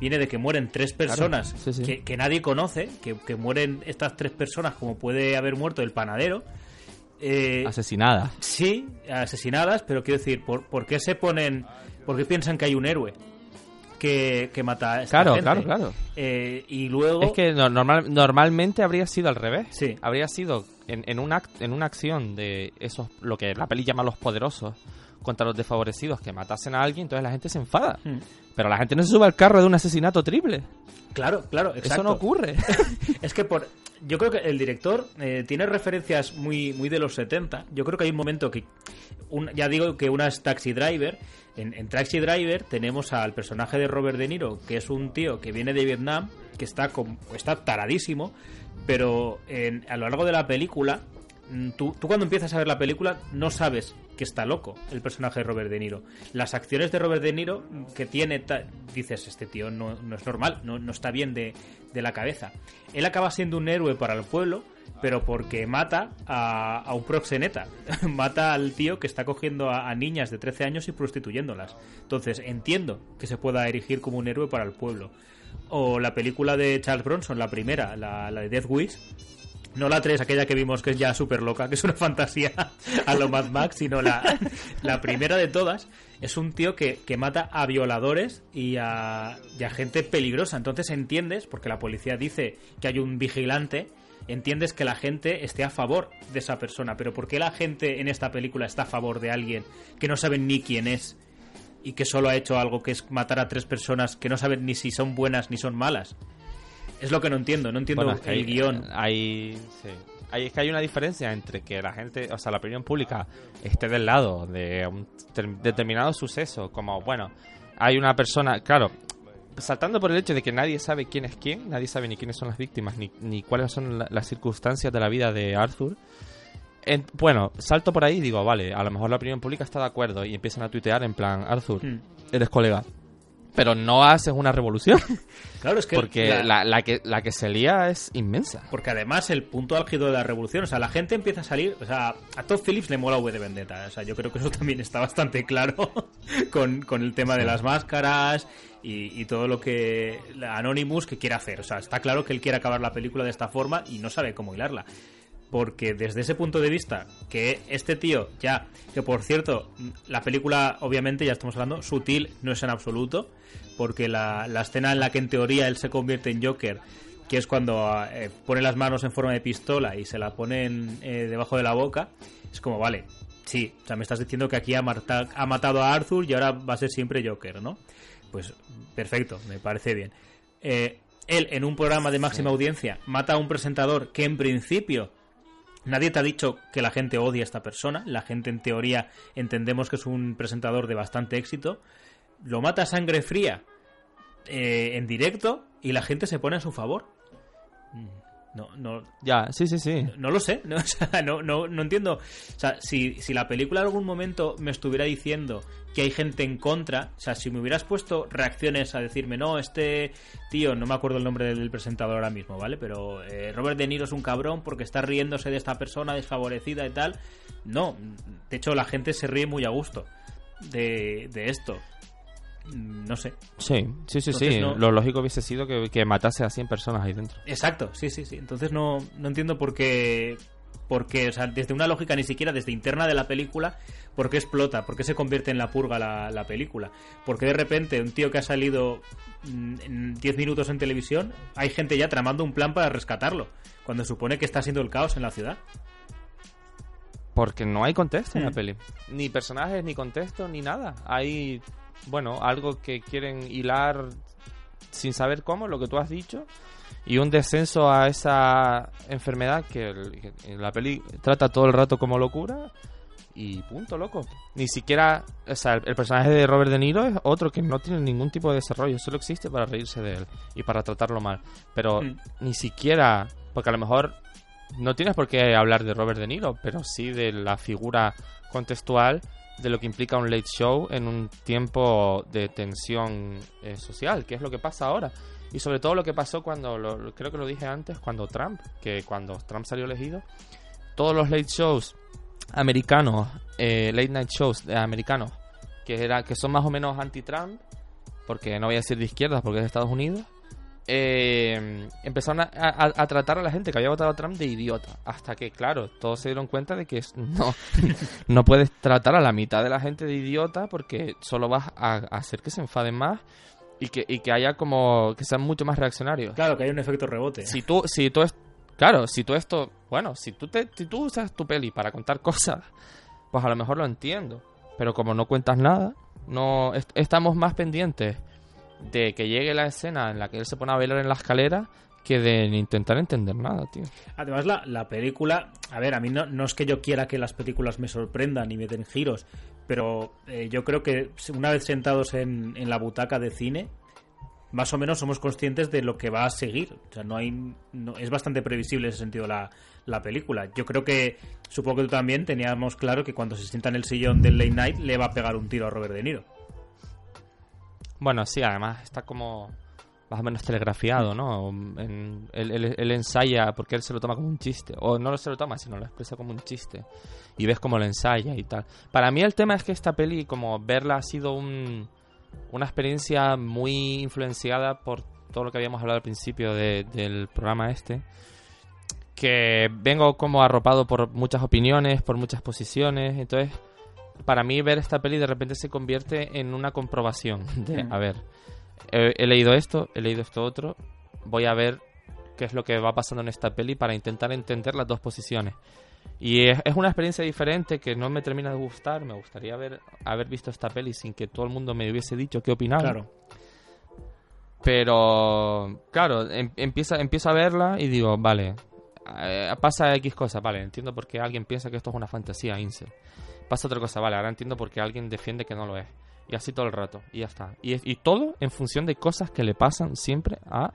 Viene de que mueren tres personas sí, sí. Que, que nadie conoce, que, que mueren estas tres personas como puede haber muerto el panadero. Eh, Asesinada. Sí, asesinadas, pero quiero decir, ¿por, por qué se ponen, por qué piensan que hay un héroe que, que mata a esta Claro, gente? claro, claro. Eh, y luego... Es que no- normal, normalmente habría sido al revés. Sí. Habría sido en, en, un act- en una acción de esos, lo que la peli llama los poderosos, contra los desfavorecidos que matasen a alguien, entonces la gente se enfada. Hmm. Pero la gente no se sube al carro de un asesinato triple. Claro, claro, exacto. Eso no ocurre. [laughs] Es que por... Yo creo que el director eh, tiene referencias muy, muy de los 70. Yo creo que hay un momento que... un- ya digo que una es Taxi Driver. En, en Taxi Driver tenemos al personaje de Robert De Niro, que es un tío que viene de Vietnam, que está, con- está taradísimo, pero en- a lo largo de la película, tú, tú cuando empiezas a ver la película no sabes que está loco el personaje de Robert De Niro. Las acciones de Robert De Niro mm, que tiene, dices, este tío no, es normal, no, no está bien de, de la cabeza. Él acaba siendo un héroe para el pueblo, pero porque mata a, a un proxeneta. [laughs] mata al tío que está cogiendo a, a niñas de 13 años y prostituyéndolas. Entonces, entiendo que se pueda erigir como un héroe para el pueblo. O la película de Charles Bronson, la primera, la, la de Death Wish, no la 3, aquella que vimos que es ya súper loca, que es una fantasía a lo Mad Max, sino la, la primera de todas. Es un tío que, que mata a violadores y a, y a gente peligrosa. Entonces entiendes, porque la policía dice que hay un vigilante, entiendes que la gente esté a favor de esa persona. Pero ¿por qué la gente en esta película está a favor de alguien que no saben ni quién es? Y que solo ha hecho algo que es matar a tres personas que no saben ni si son buenas ni son malas. Es lo que no entiendo, no entiendo Bueno, el hay- guion. Hay, sí. Hay- es que hay una diferencia entre que la gente, o sea, la opinión pública esté del lado de un ter- determinado suceso, como, bueno, hay una persona, claro, saltando por el hecho de que nadie sabe quién es quién, nadie sabe ni quiénes son las víctimas, ni, ni cuáles son la- las circunstancias de la vida de Arthur. En- bueno, salto por ahí y digo, vale, a lo mejor la opinión pública está de acuerdo y empiezan a tuitear en plan, Arthur, Hmm. eres colega. Pero no haces una revolución. [laughs] Claro, es que Porque la- la, la que, la que se lía es inmensa. Porque además el punto álgido de la revolución, o sea, la gente empieza a salir, o sea, a Todd Phillips le mola V de Vendetta, o sea, yo creo que eso [laughs] también está bastante claro [laughs] con, con el tema de las máscaras y, y todo lo que Anonymous que quiere hacer, o sea, está claro que él quiere acabar la película de esta forma y no sabe cómo hilarla. Porque desde ese punto de vista, que este tío ya, que por cierto, la película obviamente ya estamos hablando, sutil no es en absoluto, porque la, la escena en la que en teoría él se convierte en Joker, que es cuando eh, pone las manos en forma de pistola y se la ponen eh, debajo de la boca, es como, vale, sí, o sea, me estás diciendo que aquí ha, marta- ha matado a Arthur y ahora va a ser siempre Joker, ¿no? Pues perfecto, me parece bien. Eh, él, en un programa de máxima audiencia, mata a un presentador que en principio Nadie te ha dicho que la gente odia a esta persona. La gente, en teoría, entendemos que es un presentador de bastante éxito. Lo mata a sangre fría eh, en directo y la gente se pone a su favor. No, no, Ya, sí, sí, sí. no lo sé, no, [laughs] o sea, no, no, no entiendo. O sea, si, si la película en algún momento me estuviera diciendo que hay gente en contra, o sea, si me hubieras puesto reacciones a decirme, no, este tío, no me acuerdo el nombre del presentador ahora mismo, ¿vale? Pero eh, Robert De Niro es un cabrón porque está riéndose de esta persona desfavorecida y tal. No, de hecho la gente se ríe muy a gusto de, de esto. Mm, No sé. Sí, sí, sí, Entonces sí. no- Lo lógico hubiese sido que, que matase a 100 personas ahí dentro. Exacto, sí, sí, sí. Entonces no, no entiendo por qué, por qué, o sea, desde una lógica ni siquiera desde interna de la película, por qué explota, por qué se convierte en la purga la, la película. Porque de repente un tío que ha salido mm, en 10 minutos en televisión, hay gente ya tramando un plan para rescatarlo, cuando supone que está siendo el caos en la ciudad. Porque no hay contexto en la Mm. peli. Ni personajes, ni contexto, ni nada. Hay, bueno, algo que quieren hilar sin saber cómo, lo que tú has dicho. Y un descenso a esa enfermedad que, el- que en la peli trata todo el rato como locura. Y punto, loco. Ni siquiera, o sea, el, el personaje de Robert De Niro es otro que no tiene ningún tipo de desarrollo. Solo existe para reírse de él y para tratarlo mal. Pero Mm. ni siquiera, porque a lo mejor no tienes por qué hablar de Robert De Niro, pero sí de la figura contextual de lo que implica un late show en un tiempo de tensión eh, social, que es lo que pasa ahora. Y sobre todo lo que pasó cuando, creo que lo dije antes, cuando Trump, que cuando Trump salió elegido, todos los late shows americanos, eh, late night shows de americanos, que, era, que son más o menos anti-Trump, porque no voy a decir de izquierdas porque es de Estados Unidos, eh, empezaron a, a- a tratar a la gente que había votado a Trump de idiota. Hasta que, claro, todos se dieron cuenta de que no, [laughs] no puedes tratar a la mitad de la gente de idiota porque solo vas a, a hacer que se enfaden más y que, y que haya como que sean mucho más reaccionarios. Claro, que hay un efecto rebote. Si tú, si tú es, claro, si tú esto, bueno, si tú te, si tú usas tu peli para contar cosas, pues a lo mejor lo entiendo. Pero como no cuentas nada, no est- estamos más pendientes de que llegue la escena en la que él se pone a bailar en la escalera que de intentar entender nada, tío. Además, la, la película, a ver, a mí no, no es que yo quiera que las películas me sorprendan y me den giros, pero eh, yo creo que una vez sentados en, en la butaca de cine, más o menos somos conscientes de lo que va a seguir. O sea, no hay, no- es bastante previsible en ese sentido la, la película. Yo creo que, supongo que tú también teníamos claro que cuando se sienta en el sillón del late night le va a pegar un tiro a Robert De Niro. Bueno, sí, además está como más o menos telegrafiado, ¿no? En- él, ensaya porque él se lo toma como un chiste. O no se lo toma, sino lo expresa como un chiste. Y ves cómo lo ensaya y tal. Para mí el tema es que esta peli, como verla, ha sido un- una experiencia muy influenciada por todo lo que habíamos hablado al principio de- del programa este. Que vengo como arropado por muchas opiniones, por muchas posiciones. Entonces, para mí ver esta peli de repente se convierte en una comprobación [laughs] de, Mm. a ver, he, he leído esto, he leído esto otro, voy a ver qué es lo que va pasando en esta peli para intentar entender las dos posiciones. Y es, es una experiencia diferente que no me termina de gustar, me gustaría haber, haber visto esta peli sin que todo el mundo me hubiese dicho qué opinaba. Claro. Pero, claro, em- empiezo, empiezo a verla y digo, vale, eh, pasa X cosa, vale, entiendo por qué alguien piensa que esto es una fantasía, Incel. Pasa otra cosa, vale, ahora entiendo por qué alguien defiende que no lo es. Y así todo el rato, y ya está. Y, y todo en función de cosas que le pasan siempre a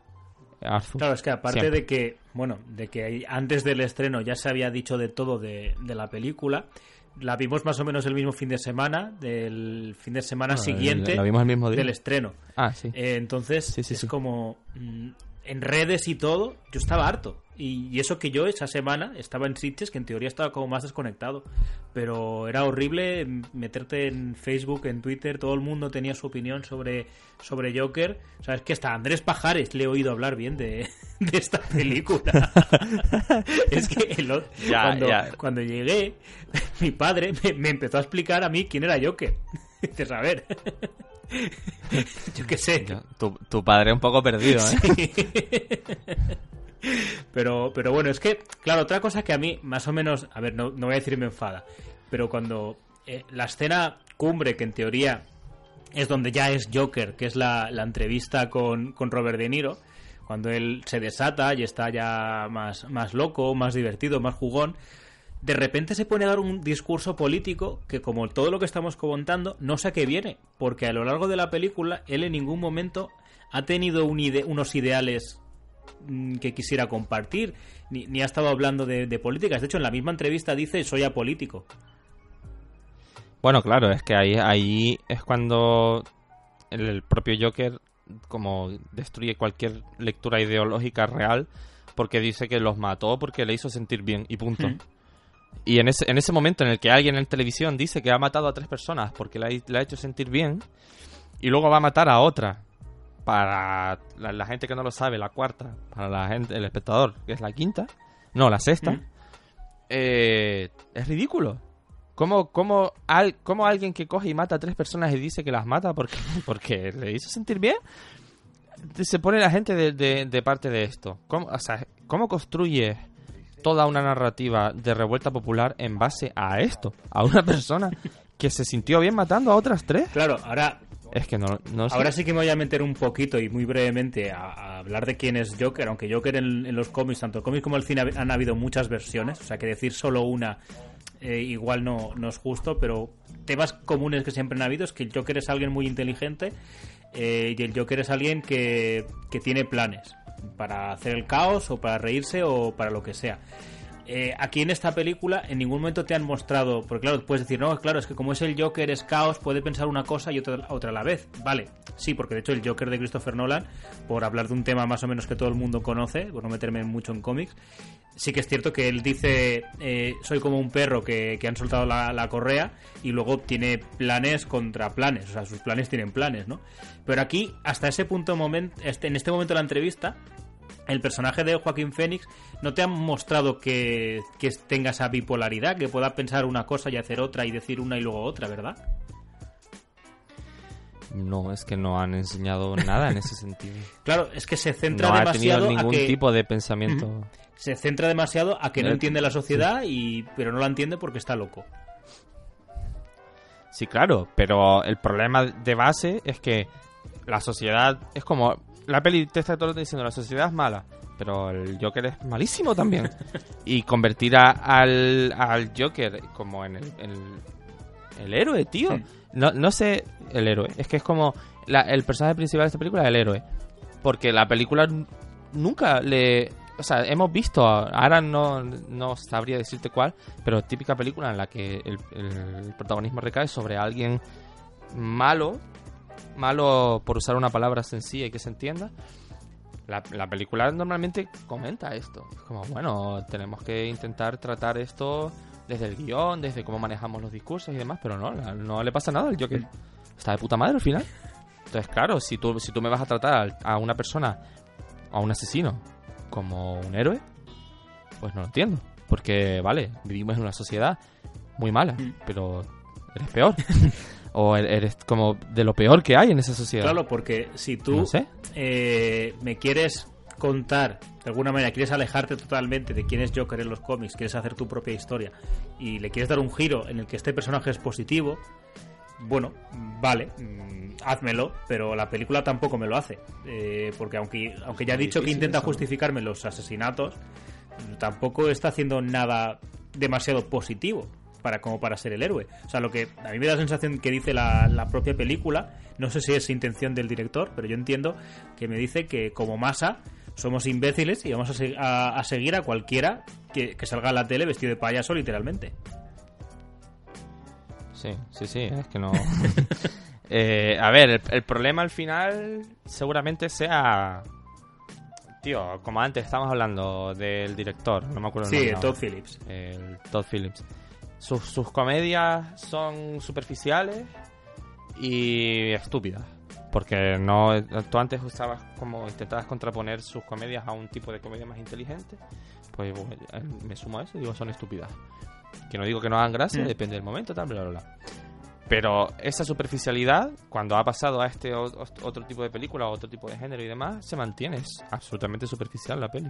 Arthur. Claro, es que aparte Siempre. de que, bueno, de que antes del estreno ya se había dicho de todo de, de la película, la vimos más o menos el mismo fin de semana, del fin de semana Bueno, siguiente la vimos el mismo día. del estreno. Ah, sí. Eh, entonces, Sí, sí, es como mm, en redes y todo, yo estaba harto. Y, y eso que yo esa semana estaba en Sitges, que en teoría estaba como más desconectado. Pero era horrible meterte en Facebook, en Twitter, todo el mundo tenía su opinión sobre, sobre Joker. O sea, es que hasta Andrés Pajares le he oído hablar bien de, [laughs] de esta película. [laughs] es que el o- Ya, cuando, ya. cuando llegué, mi padre me, me empezó a explicar a mí quién era Joker. [laughs] Dices, a ver. Yo qué sé. Yo- tu, tu padre un poco perdido, ¿eh? Pero, pero bueno, es que, claro, otra cosa que a mí, más o menos, a ver, no, no voy a decir me enfada, pero cuando eh, la escena cumbre, que en teoría es donde ya es Joker, que es la, la entrevista con, con Robert De Niro, cuando él se desata y está ya más, más loco, más divertido, más jugón, de repente se pone a dar un discurso político que, como todo lo que estamos comentando, no sé a qué viene, porque a lo largo de la película él en ningún momento ha tenido un ide- unos ideales mm, que quisiera compartir, ni, ni ha estado hablando de, de políticas. De hecho, en la misma entrevista dice soy apolítico. Bueno, claro, es que ahí, ahí es cuando el, el propio Joker como destruye cualquier lectura ideológica real porque dice que los mató porque le hizo sentir bien y punto. Mm. Y en ese, en ese momento en el que alguien en televisión dice que ha matado a tres personas porque le ha, hecho sentir bien y luego va a matar a otra para la, la gente que no lo sabe, la cuarta, para la gente, el espectador, que es la quinta, no, la sexta, Mm. eh, es ridículo. ¿Cómo, cómo, al, cómo alguien que coge y mata a tres personas y dice que las mata porque, [laughs] porque le hizo sentir bien? Se pone la gente de, de- de parte de esto. ¿Cómo, o sea, ¿Cómo construye toda una narrativa de revuelta popular en base a esto? A una persona que se sintió bien matando a otras tres. Claro, ahora Es que no, no sé. Ahora sí que me voy a meter un poquito y muy brevemente a, a hablar de quién es Joker, aunque Joker en, en los cómics, tanto el cómic como el cine, han habido muchas versiones, o sea que decir solo una eh, igual no, no es justo, pero temas comunes que siempre han habido es que el Joker es alguien muy inteligente eh, y el Joker es alguien que, que tiene planes para hacer el caos o para reírse o para lo que sea. Eh, aquí en esta película en ningún momento te han mostrado, porque claro, puedes decir, no, claro, es que como es el Joker, es caos, puede pensar una cosa y otra, otra a la vez. Vale, sí, porque de hecho el Joker de Christopher Nolan, por hablar de un tema más o menos que todo el mundo conoce, por no meterme mucho en cómics, sí que es cierto que él dice, eh, soy como un perro que, que han soltado la, la correa y luego tiene planes contra planes, o sea, sus planes tienen planes, ¿no? Pero aquí, hasta ese punto, moment, este, en este momento de la entrevista, el personaje de Joaquín Phoenix no te ha mostrado que, que tenga esa bipolaridad, que pueda pensar una cosa y hacer otra y decir una y luego otra, ¿verdad? No, es que no han enseñado nada en ese sentido. [laughs] Claro, es que se centra No ha tenido demasiado a ningún que tipo de pensamiento. Se centra demasiado a que no Eh, entiende la sociedad y pero no la entiende porque está loco. Sí, claro, pero el problema de base es que la sociedad es como... La peli te está todo el diciendo la sociedad es mala, pero el Joker es malísimo también. [laughs] y convertir a- al, al Joker como en el, el, el héroe, tío. Sí. No, no sé el héroe, es que es como la- el personaje principal de esta película es el héroe. Porque la película nunca le... O sea, hemos visto, ahora no, no sabría decirte cuál, pero típica película en la que el, el protagonismo recae sobre alguien malo, malo por usar una palabra sencilla y que se entienda. La, la película normalmente comenta esto. Es como, bueno, tenemos que intentar tratar esto desde el guion, desde cómo manejamos los discursos y demás, pero no, no le pasa nada al Joker. Está de puta madre al final. Entonces, claro, si tú, si tú me vas a tratar a una persona, a un asesino, como un héroe, pues no lo entiendo. Porque, vale, vivimos en una sociedad muy mala, Mm. pero eres peor. [laughs] o e-, eres como de lo peor que hay en esa sociedad. Claro, porque si tú No sé. eh, me quieres contar, de alguna manera, quieres alejarte totalmente de quién es Joker en los cómics, quieres hacer tu propia historia y le quieres dar un giro en el que este personaje es positivo, bueno, vale, mm, házmelo, pero la película tampoco me lo hace. Eh, porque aunque, aunque ya he dicho que intenta eso. justificarme los asesinatos, tampoco está haciendo nada demasiado positivo para como para ser el héroe. O sea, lo que a mí me da la sensación que dice la, la propia película, no sé si es intención del director, pero yo entiendo que me dice que como masa somos imbéciles y vamos a, a- a seguir a cualquiera que, que salga a la tele vestido de payaso literalmente. Sí, sí, sí, es que no... [laughs] Eh, a ver, el, el problema al final seguramente sea... Tío, como antes estábamos hablando del director, no me acuerdo el Sí, nombre Todd ahora. Phillips. el Todd Phillips. Sus, sus comedias son superficiales y estúpidas. Porque no tú antes usabas como intentabas contraponer sus comedias a un tipo de comedia más inteligente. Pues bueno, eh, me sumo a eso y digo son estúpidas. Que no digo que no hagan gracia, Mm. depende del momento, tal, bla, bla, bla. Pero esa superficialidad, cuando ha pasado a este otro tipo de película, otro tipo de género y demás, se mantiene. Es absolutamente superficial la peli.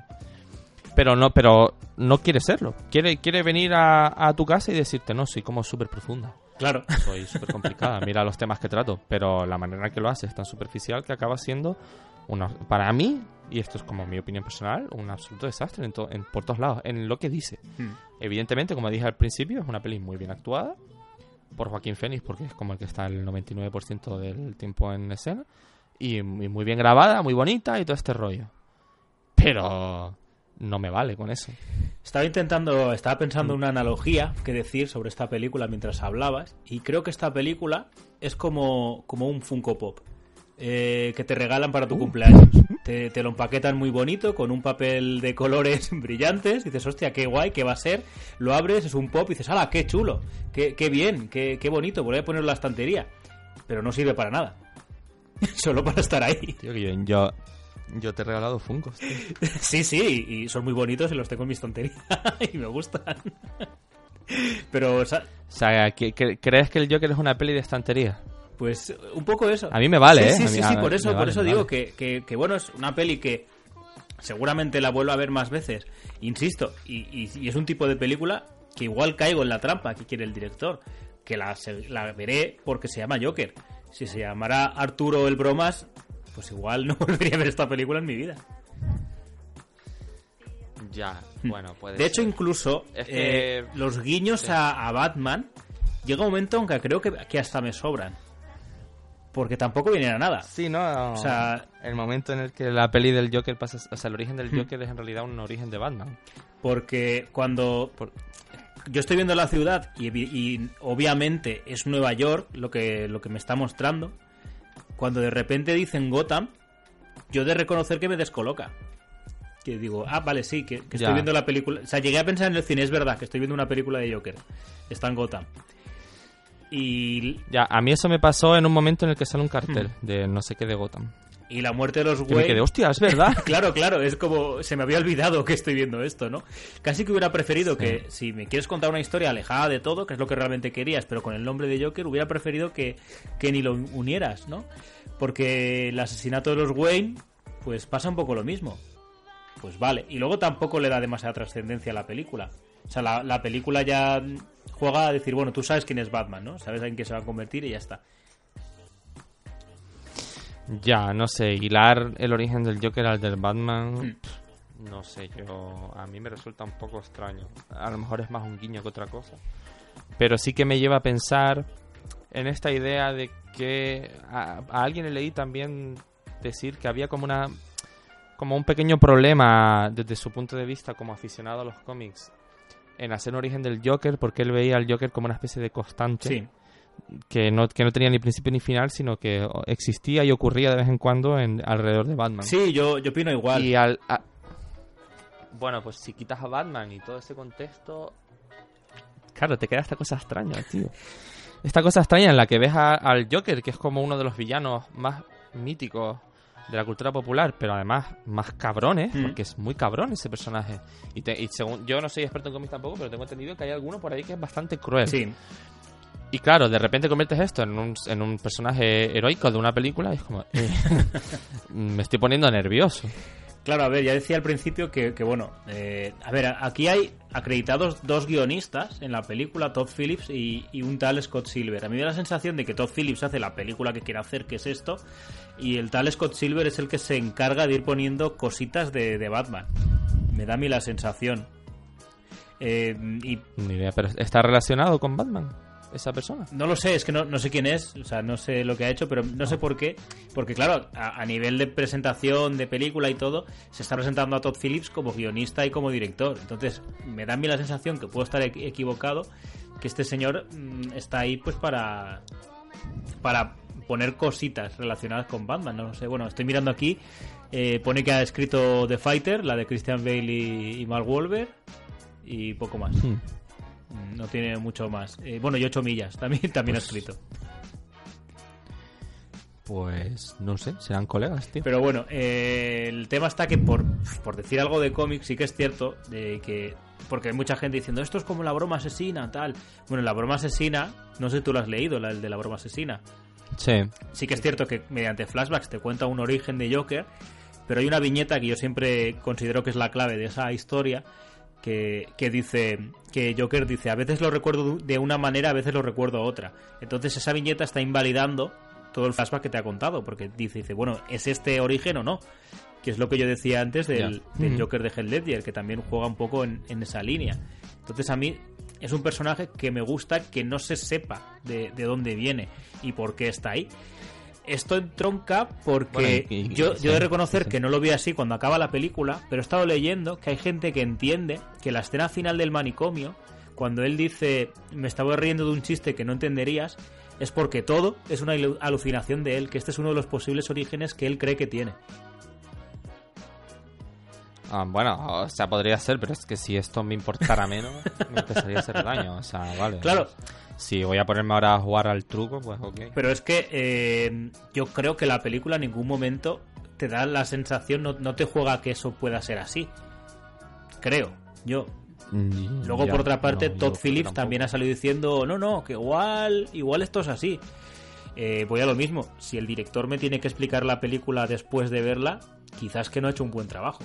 Pero no, pero no quiere serlo. Quiere, quiere venir a, a tu casa y decirte, no, soy como súper profunda. Claro. Soy súper complicada. Mira los temas que trato. Pero la manera en que lo hace es tan superficial que acaba siendo, para mí, y esto es como mi opinión personal, un absoluto desastre en to- en- por todos lados, en lo que dice. Mm. Evidentemente, como dije al principio, es una peli muy bien actuada por Joaquín Phoenix, porque es como el que está el 99% del tiempo en escena. Y, muy- muy bien grabada, muy bonita y todo este rollo. Pero no me vale con eso. Estaba intentando, estaba pensando una analogía que decir sobre esta película mientras hablabas y creo que esta película es como, como un Funko Pop eh, que te regalan para tu cumpleaños. Te, te lo empaquetan muy bonito con un papel de [laughs] colores brillantes. Dices, hostia, qué guay, qué va a ser. Lo abres, es un pop y dices, ¡hala, qué chulo! ¡Qué, qué bien! Qué, ¡Qué bonito! Voy a ponerlo en la estantería. Pero no sirve para nada. [laughs] Solo para estar ahí. Tío, yo, yo, yo te he regalado Funkos. [laughs] Sí, sí, y son muy bonitos y los tengo en mi estantería y me gustan. Pero, o sea, O sea, ¿que- que- ¿crees que el Joker es una peli de estantería? Pues un poco eso. A mí me vale, sí, ¿eh? Sí, sí, mí- sí, por eso, por vale, eso digo vale. que, que, que, bueno, es una peli que seguramente la vuelvo a ver más veces, insisto, y, y- y es un tipo de película que igual caigo en la trampa que quiere el director, que la, se- la veré porque se llama Joker. Si se llamara Arturo el Bromas, pues igual [laughs] no volvería a ver esta película en mi vida. Ya, bueno, puede De hecho, ser. incluso Es que- eh, los guiños a, a Batman llega un momento en que creo que, que hasta me sobran. Porque tampoco vienen a nada. Sí, ¿no? O sea- el momento en el que la peli del Joker pasa... O sea, el origen del Joker es en realidad un origen de Batman. Porque cuando yo estoy viendo la ciudad y, obviamente es Nueva York lo que, lo que me está mostrando, cuando de repente dicen Gotham, yo de reconocer que me descoloca. Que digo, ah, vale, sí, que, que estoy viendo la película. O sea, llegué a pensar en el cine, es verdad, que estoy viendo una película de Joker. Está en Gotham. Y, Ya, a mí eso me pasó en un momento en el que sale un cartel de no sé qué de Gotham. y la muerte de los Que me Wayne. quedé, hostia, es verdad. [laughs] Claro, claro, es como se me había olvidado que estoy viendo esto, ¿no? Casi que hubiera preferido Sí. que si me quieres contar una historia alejada de todo, que es lo que realmente querías, pero con el nombre de Joker, hubiera preferido que, que ni lo unieras, ¿no? Porque el asesinato de los Wayne, pues pasa un poco lo mismo. Pues vale, y luego tampoco le da demasiada trascendencia a la película. O sea, la, la película ya juega a decir, bueno, tú sabes quién es Batman, ¿no? Sabes en qué se va a convertir y ya está. ya, no sé, hilar el origen del Joker al del Batman... Hmm. pff, No sé, yo... A mí me resulta un poco extraño. A lo mejor es más un guiño que otra cosa. Pero sí que me lleva a pensar en esta idea de que... A, a alguien le leí también decir que había como una... Como un pequeño problema desde su punto de vista como aficionado a los cómics en hacer un origen del Joker porque él veía al Joker como una especie de constante Sí. que no, que no tenía ni principio ni final, sino que existía y ocurría de vez en cuando en, alrededor de Batman. Sí, yo, yo opino igual. Y al... a- Bueno, pues si quitas a Batman y todo ese contexto... Claro, te queda esta cosa extraña, tío. Esta cosa extraña en la que ves a- al Joker, que es como uno de los villanos más míticos de la cultura popular, pero además más cabrones, Mm. porque es muy cabrón ese personaje. Y, te- y según yo no soy experto en cómics tampoco, pero tengo entendido que hay alguno por ahí que es bastante cruel. Sí. Y claro, de repente conviertes esto en un, en un personaje heroico de una película y es como... eh, [laughs] me estoy poniendo nervioso. Claro, a ver, ya decía al principio que, bueno, eh, a ver, aquí hay acreditados dos guionistas en la película, Todd Phillips y, un tal Scott Silver. A mí me da la sensación de que Todd Phillips hace la película que quiere hacer, que es esto, y el tal Scott Silver es el que se encarga de ir poniendo cositas de, de Batman. Me da a mí la sensación. Eh, y Ni idea, pero ¿está relacionado con Batman esa persona? No lo sé, es que no, no sé quién es, o sea, no sé lo que ha hecho, pero no sé por qué. Porque, claro, a, a nivel de presentación, de película y todo, se está presentando a Todd Phillips como guionista y como director. Entonces, me da a mí la sensación que puedo estar equi- equivocado, que este señor mm, está ahí pues para para poner cositas relacionadas con Batman, no sé, bueno, estoy mirando aquí, eh, pone que ha escrito The Fighter, la de Christian Bale y, y Mark Wahlberg, y poco más. Hmm. Mm, No tiene mucho más. Eh, bueno, y 8 millas, también, [laughs] también ha Pues- escrito. Pues no sé, serán colegas, tío. Pero bueno, eh, el tema está que por, por decir algo de cómics, sí que es cierto de que. Porque hay mucha gente diciendo esto es como la broma asesina, tal. Bueno, la broma asesina, no sé si tú lo has leído, la el de la broma asesina. Sí. Sí que es cierto que mediante flashbacks te cuenta un origen de Joker, pero hay una viñeta que yo siempre considero que es la clave de esa historia. Que, que dice que Joker dice a veces lo recuerdo de una manera a veces lo recuerdo otra entonces esa viñeta está invalidando todo el flashback que te ha contado porque dice dice bueno es este origen o no que es lo que yo decía antes del. Joker de Heath Ledger que también juega un poco en, en esa línea. Entonces a mí es un personaje que me gusta que no se sepa de, de dónde viene y por qué está ahí esto entronca porque Bueno, y- y- yo, sí, yo he de reconocer sí. que no lo vi así cuando acaba la película, pero he estado leyendo que hay gente que entiende que la escena final del manicomio, cuando él dice me estaba riendo de un chiste que no entenderías, es porque todo es una alucinación de él, que este es uno de los posibles orígenes que él cree que tiene. Ah, bueno, o sea, podría ser, pero es que si esto me importara menos, me empezaría a hacer daño. O sea, vale. Claro. Si voy a ponerme ahora a jugar al truco, pues ok. Pero es que eh, yo creo que la película en ningún momento te da la sensación, no, no te juega que eso pueda ser así. Creo, yo. Mm, Luego, ya, por otra parte, no, Todd Phillips tampoco. también ha salido diciendo, no, no, que igual, igual esto es así. Eh, voy a lo mismo, si el director me tiene que explicar la película después de verla, quizás que no ha hecho un buen trabajo.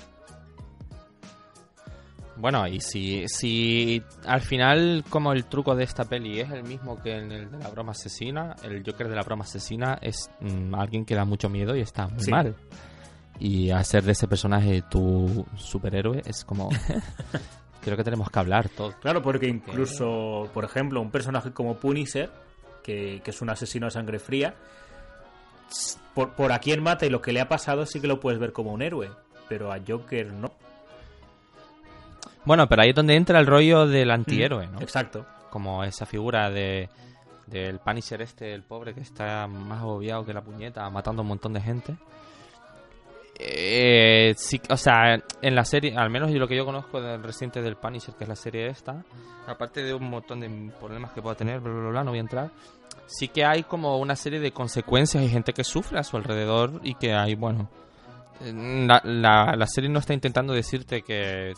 Bueno, y si, si al final, como el truco de esta peli es el mismo que en el de la broma asesina, el Joker de la broma asesina es mm, alguien que da mucho miedo y está muy Sí. mal. Y hacer de ese personaje tu superhéroe es como... [laughs] Creo que tenemos que hablar todo. Claro, porque incluso, por ejemplo, un personaje como Punisher, que, que es un asesino a sangre fría, por, por a quien mata y lo que le ha pasado sí que lo puedes ver como un héroe, pero a Joker no. Bueno, pero ahí es donde entra el rollo del antihéroe, ¿no? Exacto. Como esa figura de del Punisher este, el pobre que está más agobiado que la puñeta, matando a un montón de gente. Eh, sí, o sea, en la serie, al menos yo lo que yo conozco del reciente del Punisher, que es la serie esta, aparte de un montón de problemas que pueda tener, bla, bla, bla, no voy a entrar, sí que hay como una serie de consecuencias y gente que sufre a su alrededor y que hay, bueno, eh, la, la, la serie no está intentando decirte que,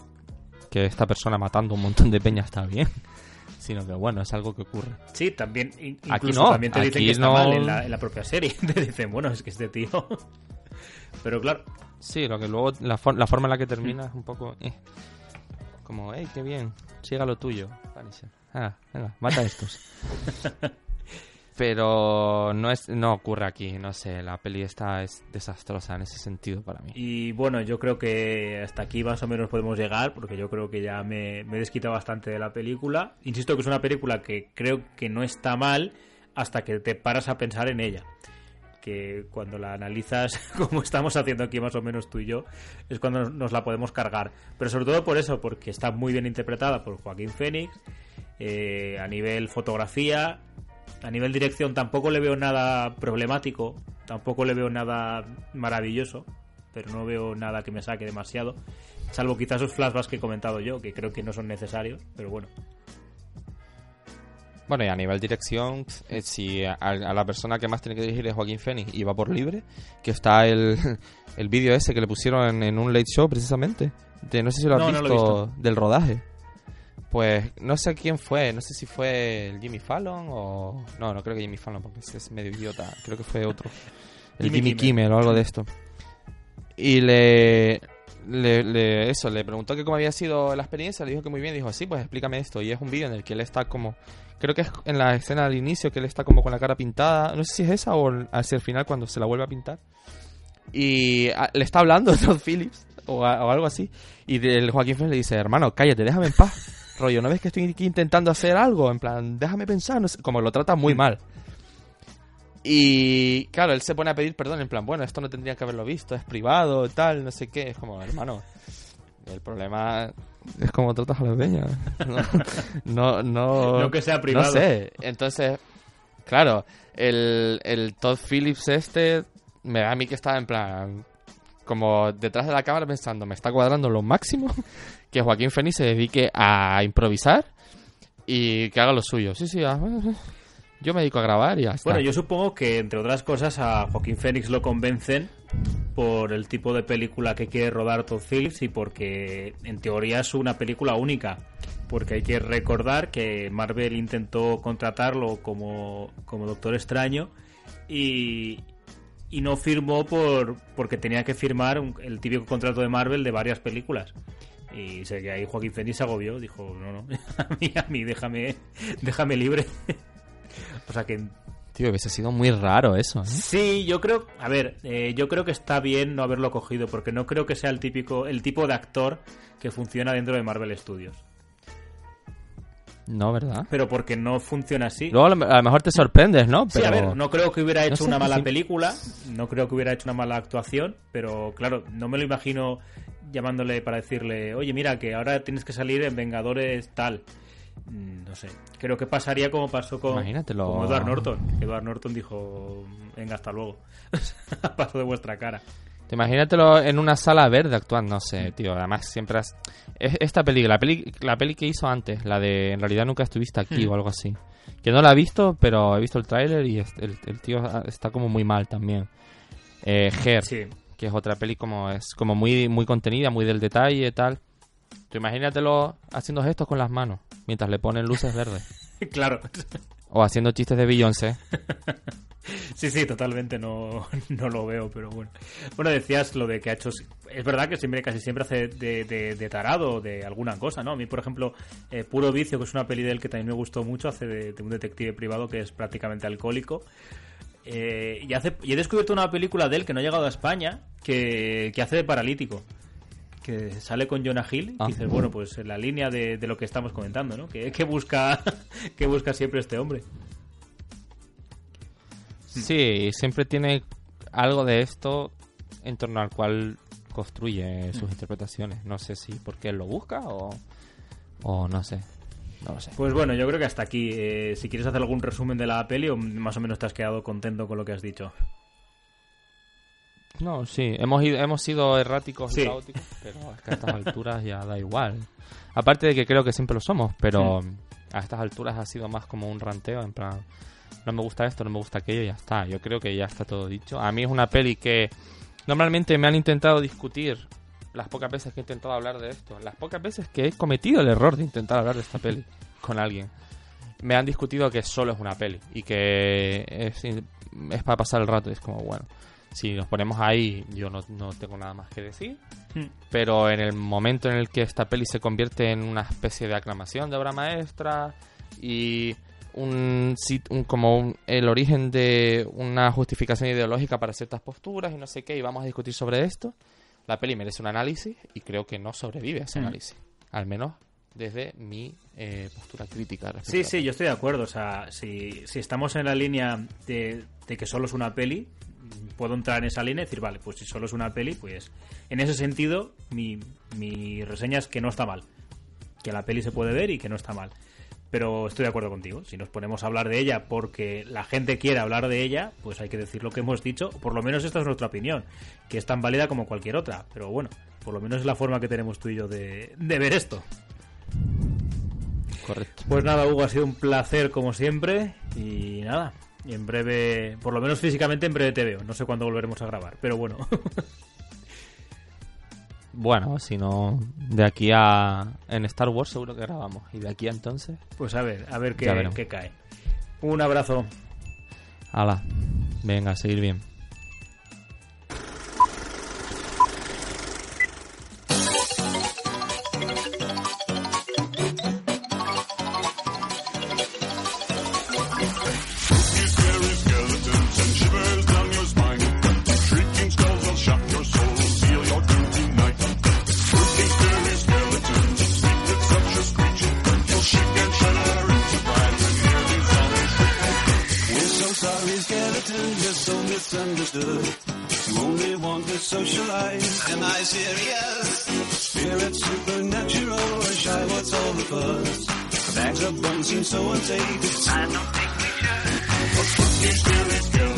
que esta persona matando un montón de peña está bien, [laughs] sino que, bueno, es algo que ocurre. Sí, también, in- Aquí incluso no, también te dicen que está no- mal en la, en la propia serie. [laughs] Te dicen, bueno, es que este tío. [laughs] Pero claro, Sí, lo que luego la, for- la forma en la que termina es un poco eh, como, hey, qué bien, siga lo tuyo. Ah, venga, mata a estos. Pero no es no ocurre aquí, no sé, la peli esta es desastrosa en ese sentido para mí. y bueno, yo creo que hasta aquí más o menos podemos llegar, porque yo creo que ya me, me he desquitado bastante de la película. Insisto que es una película que creo que no está mal hasta que te paras a pensar en ella. Que cuando la analizas, [laughs] como estamos haciendo aquí más o menos tú y yo, es cuando nos- la podemos cargar. Pero sobre todo por eso, porque está muy bien interpretada por Joaquín Phoenix. eh, a nivel fotografía, a nivel dirección tampoco le veo nada problemático, tampoco le veo nada maravilloso, pero no veo nada que me saque demasiado, salvo quizás esos flashbacks que he comentado yo, que creo que no son necesarios, pero bueno. Bueno, y a nivel dirección, eh, si a, a la persona que más tiene que dirigir es Joaquín Phoenix y va por libre, que está el, [laughs] el vídeo ese que le pusieron en, en un late show precisamente, de, no sé si lo has No, no visto, lo he visto. del rodaje. Pues no sé quién fue, no sé si fue el Jimmy Fallon o... No, no creo que Jimmy Fallon porque ese es medio idiota, creo que fue otro. El Jimmy Jimmy, Kimmel. Kimmel. o algo de esto. Y le, le, le- Eso, le preguntó que cómo había sido la experiencia, le dijo que muy bien, dijo, sí, pues explícame esto. Y es un vídeo en el que él está como... Creo que es en la escena al inicio que él está como con la cara pintada, no sé si es esa o hacia el final cuando se la vuelve a pintar. Y a- le está hablando [laughs] Todd Phillips o, a- o algo así. Y el Joaquín Phoenix le dice, hermano, cállate, déjame en paz. Rollo, ¿no ves que estoy aquí intentando hacer algo? En plan, déjame pensar, no sé", como lo trata muy mal. Y claro, él se pone a pedir perdón, en plan, bueno, esto no tendría que haberlo visto, es privado, tal, no sé qué. Es como, hermano, el problema es como tratas a la peña. [laughs] No, no, no, No que sea privado. No sé. Entonces, claro, el, el Todd Phillips este me da a mí que estaba en plan como detrás de la cámara pensando, me está cuadrando lo máximo [laughs] que Joaquín Phoenix se dedique a improvisar y que haga lo suyo. Sí, sí, ah, yo me dedico a grabar y ya está. Bueno, yo supongo que, entre otras cosas, a Joaquín Phoenix lo convencen por el tipo de película que quiere rodar Todd Phillips y porque, en teoría, es una película única. Porque hay que recordar que Marvel intentó contratarlo como, como Doctor Extraño y, y no firmó por porque tenía que firmar un- el típico contrato de Marvel de varias películas. Y sé que ahí Joaquín Phoenix se agobió, dijo, no, no, [laughs] a mí, a mí, déjame, déjame libre. [laughs] o sea que Tío, hubiese sido muy raro eso, ¿eh? Sí, yo creo, a ver, eh, yo creo que está bien no haberlo cogido porque no creo que sea el típico, el tipo de actor que funciona dentro de Marvel Studios. No, ¿verdad? Pero porque no funciona así. Luego a lo, mejor te sorprendes, ¿no? Sí, Pero... a ver, no creo que hubiera hecho sé, una mala sí. película, no creo que hubiera hecho una mala actuación, pero claro, no me lo imagino llamándole para decirle, oye, mira, que ahora tienes que salir en Vengadores tal. Mm, No sé, creo que pasaría como pasó con, Imagínatelo. como Edward Norton. Edward Norton dijo, venga, hasta luego. [laughs] Paso de vuestra cara. Te imagínatelo en una sala verde actuando, no sé, tío. Además, siempre has... es- Esta peli, la peli, la peli que hizo antes, la de En realidad nunca estuviste aquí Hmm. o algo así. Que no la he visto, pero he visto el tráiler y el, el tío está como muy mal también. Eh, Her, Sí, que es otra peli como es como muy muy contenida, muy del detalle y tal. Tú imagínatelo haciendo gestos con las manos mientras le ponen luces verdes. [laughs] claro. O haciendo chistes de Beyoncé. [laughs] Sí, sí, totalmente no, [laughs] no lo veo, pero bueno. Bueno, decías lo de que ha hecho. Es verdad que siempre, casi siempre hace de, de, de tarado de alguna cosa, ¿no? A mí, por ejemplo, eh, Puro Vicio, que es una peli de él que también me gustó mucho, hace de, de un detective privado que es prácticamente alcohólico. Eh, y, hace, y he descubierto una película de él que no ha llegado a España, que, que hace de paralítico. Que sale con Jonah Hill. Ah. Y dices, bueno, pues en la línea de, de lo que estamos comentando, ¿no? Que, que busca, [laughs] que busca siempre este hombre. Sí, siempre tiene algo de esto en torno al cual construye sus interpretaciones. No sé si porque él lo busca o, o no sé. No lo sé. Pues bueno, yo creo que hasta aquí. Eh, si quieres hacer algún resumen de la peli o más o menos te has quedado contento con lo que has dicho. No, sí, hemos, ido, hemos sido erráticos Sí. y caóticos, pero es que a estas alturas ya da igual. Aparte de que creo que siempre lo somos, pero a estas alturas ha sido más como un ranteo, en plan, no me gusta esto, no me gusta aquello, y ya está. Yo creo que ya está todo dicho. A mí es una peli que normalmente me han intentado discutir las pocas veces que he intentado hablar de esto, las pocas veces que he cometido el error de intentar hablar de esta peli con alguien. Me han discutido que solo es una peli y que es, es para pasar el rato. y Es como, bueno, si nos ponemos ahí, yo no, no tengo nada más que decir. Hmm. Pero en el momento en el que esta peli se convierte en una especie de aclamación de obra maestra y un, un- como un- el origen de una justificación ideológica para ciertas posturas y no sé qué, y vamos a discutir sobre esto, la peli merece un análisis y creo que no sobrevive a ese Hmm. análisis. Al menos desde mi eh, postura crítica. Sí, sí, yo estoy de acuerdo. O sea, si, si estamos en la línea de, de que solo es una peli, puedo entrar en esa línea y decir, vale, pues si solo es una peli, pues en ese sentido mi, mi reseña es que no está mal. Que la peli se puede ver y que no está mal. Pero estoy de acuerdo contigo. Si nos ponemos a hablar de ella porque la gente quiere hablar de ella, pues hay que decir lo que hemos dicho. Por lo menos esta es nuestra opinión, que es tan válida como cualquier otra. Pero bueno, por lo menos es la forma que tenemos tú y yo de, de ver esto. Correcto. Pues nada, Hugo, ha sido un placer como siempre. Y nada, y en breve, por lo menos físicamente, en breve te veo. No sé cuándo volveremos a grabar, pero bueno. [laughs] Bueno, si no, de aquí a... En Star Wars seguro que grabamos. Y de aquí a entonces... Pues a ver, a ver qué, qué cae. Un abrazo. Hala. Venga, a seguir bien. I serious? Spirit supernatural, or shy, what's all the fuss? Bags of bones seem so unsafe. I don't think we should. But spooky, scary skeletons,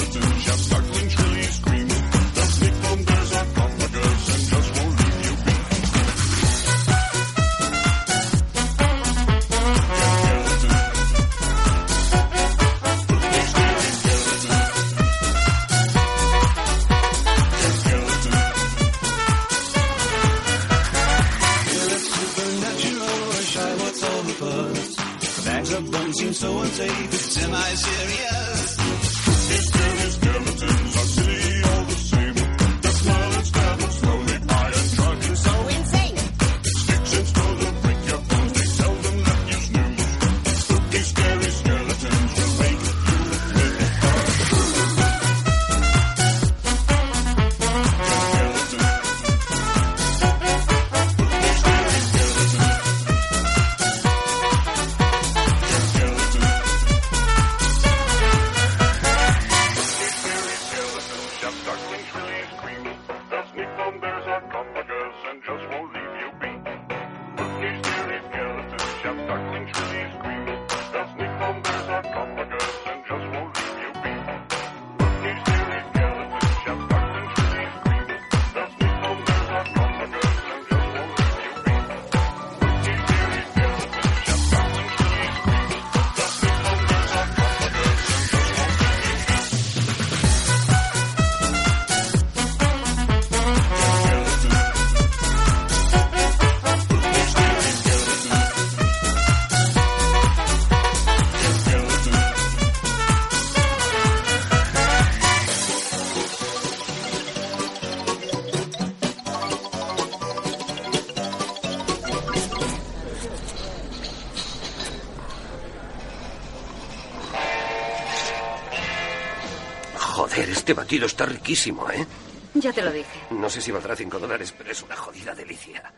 batido está riquísimo, ¿eh? Ya te lo dije. No sé si valdrá 5 dólares, pero es una jodida delicia.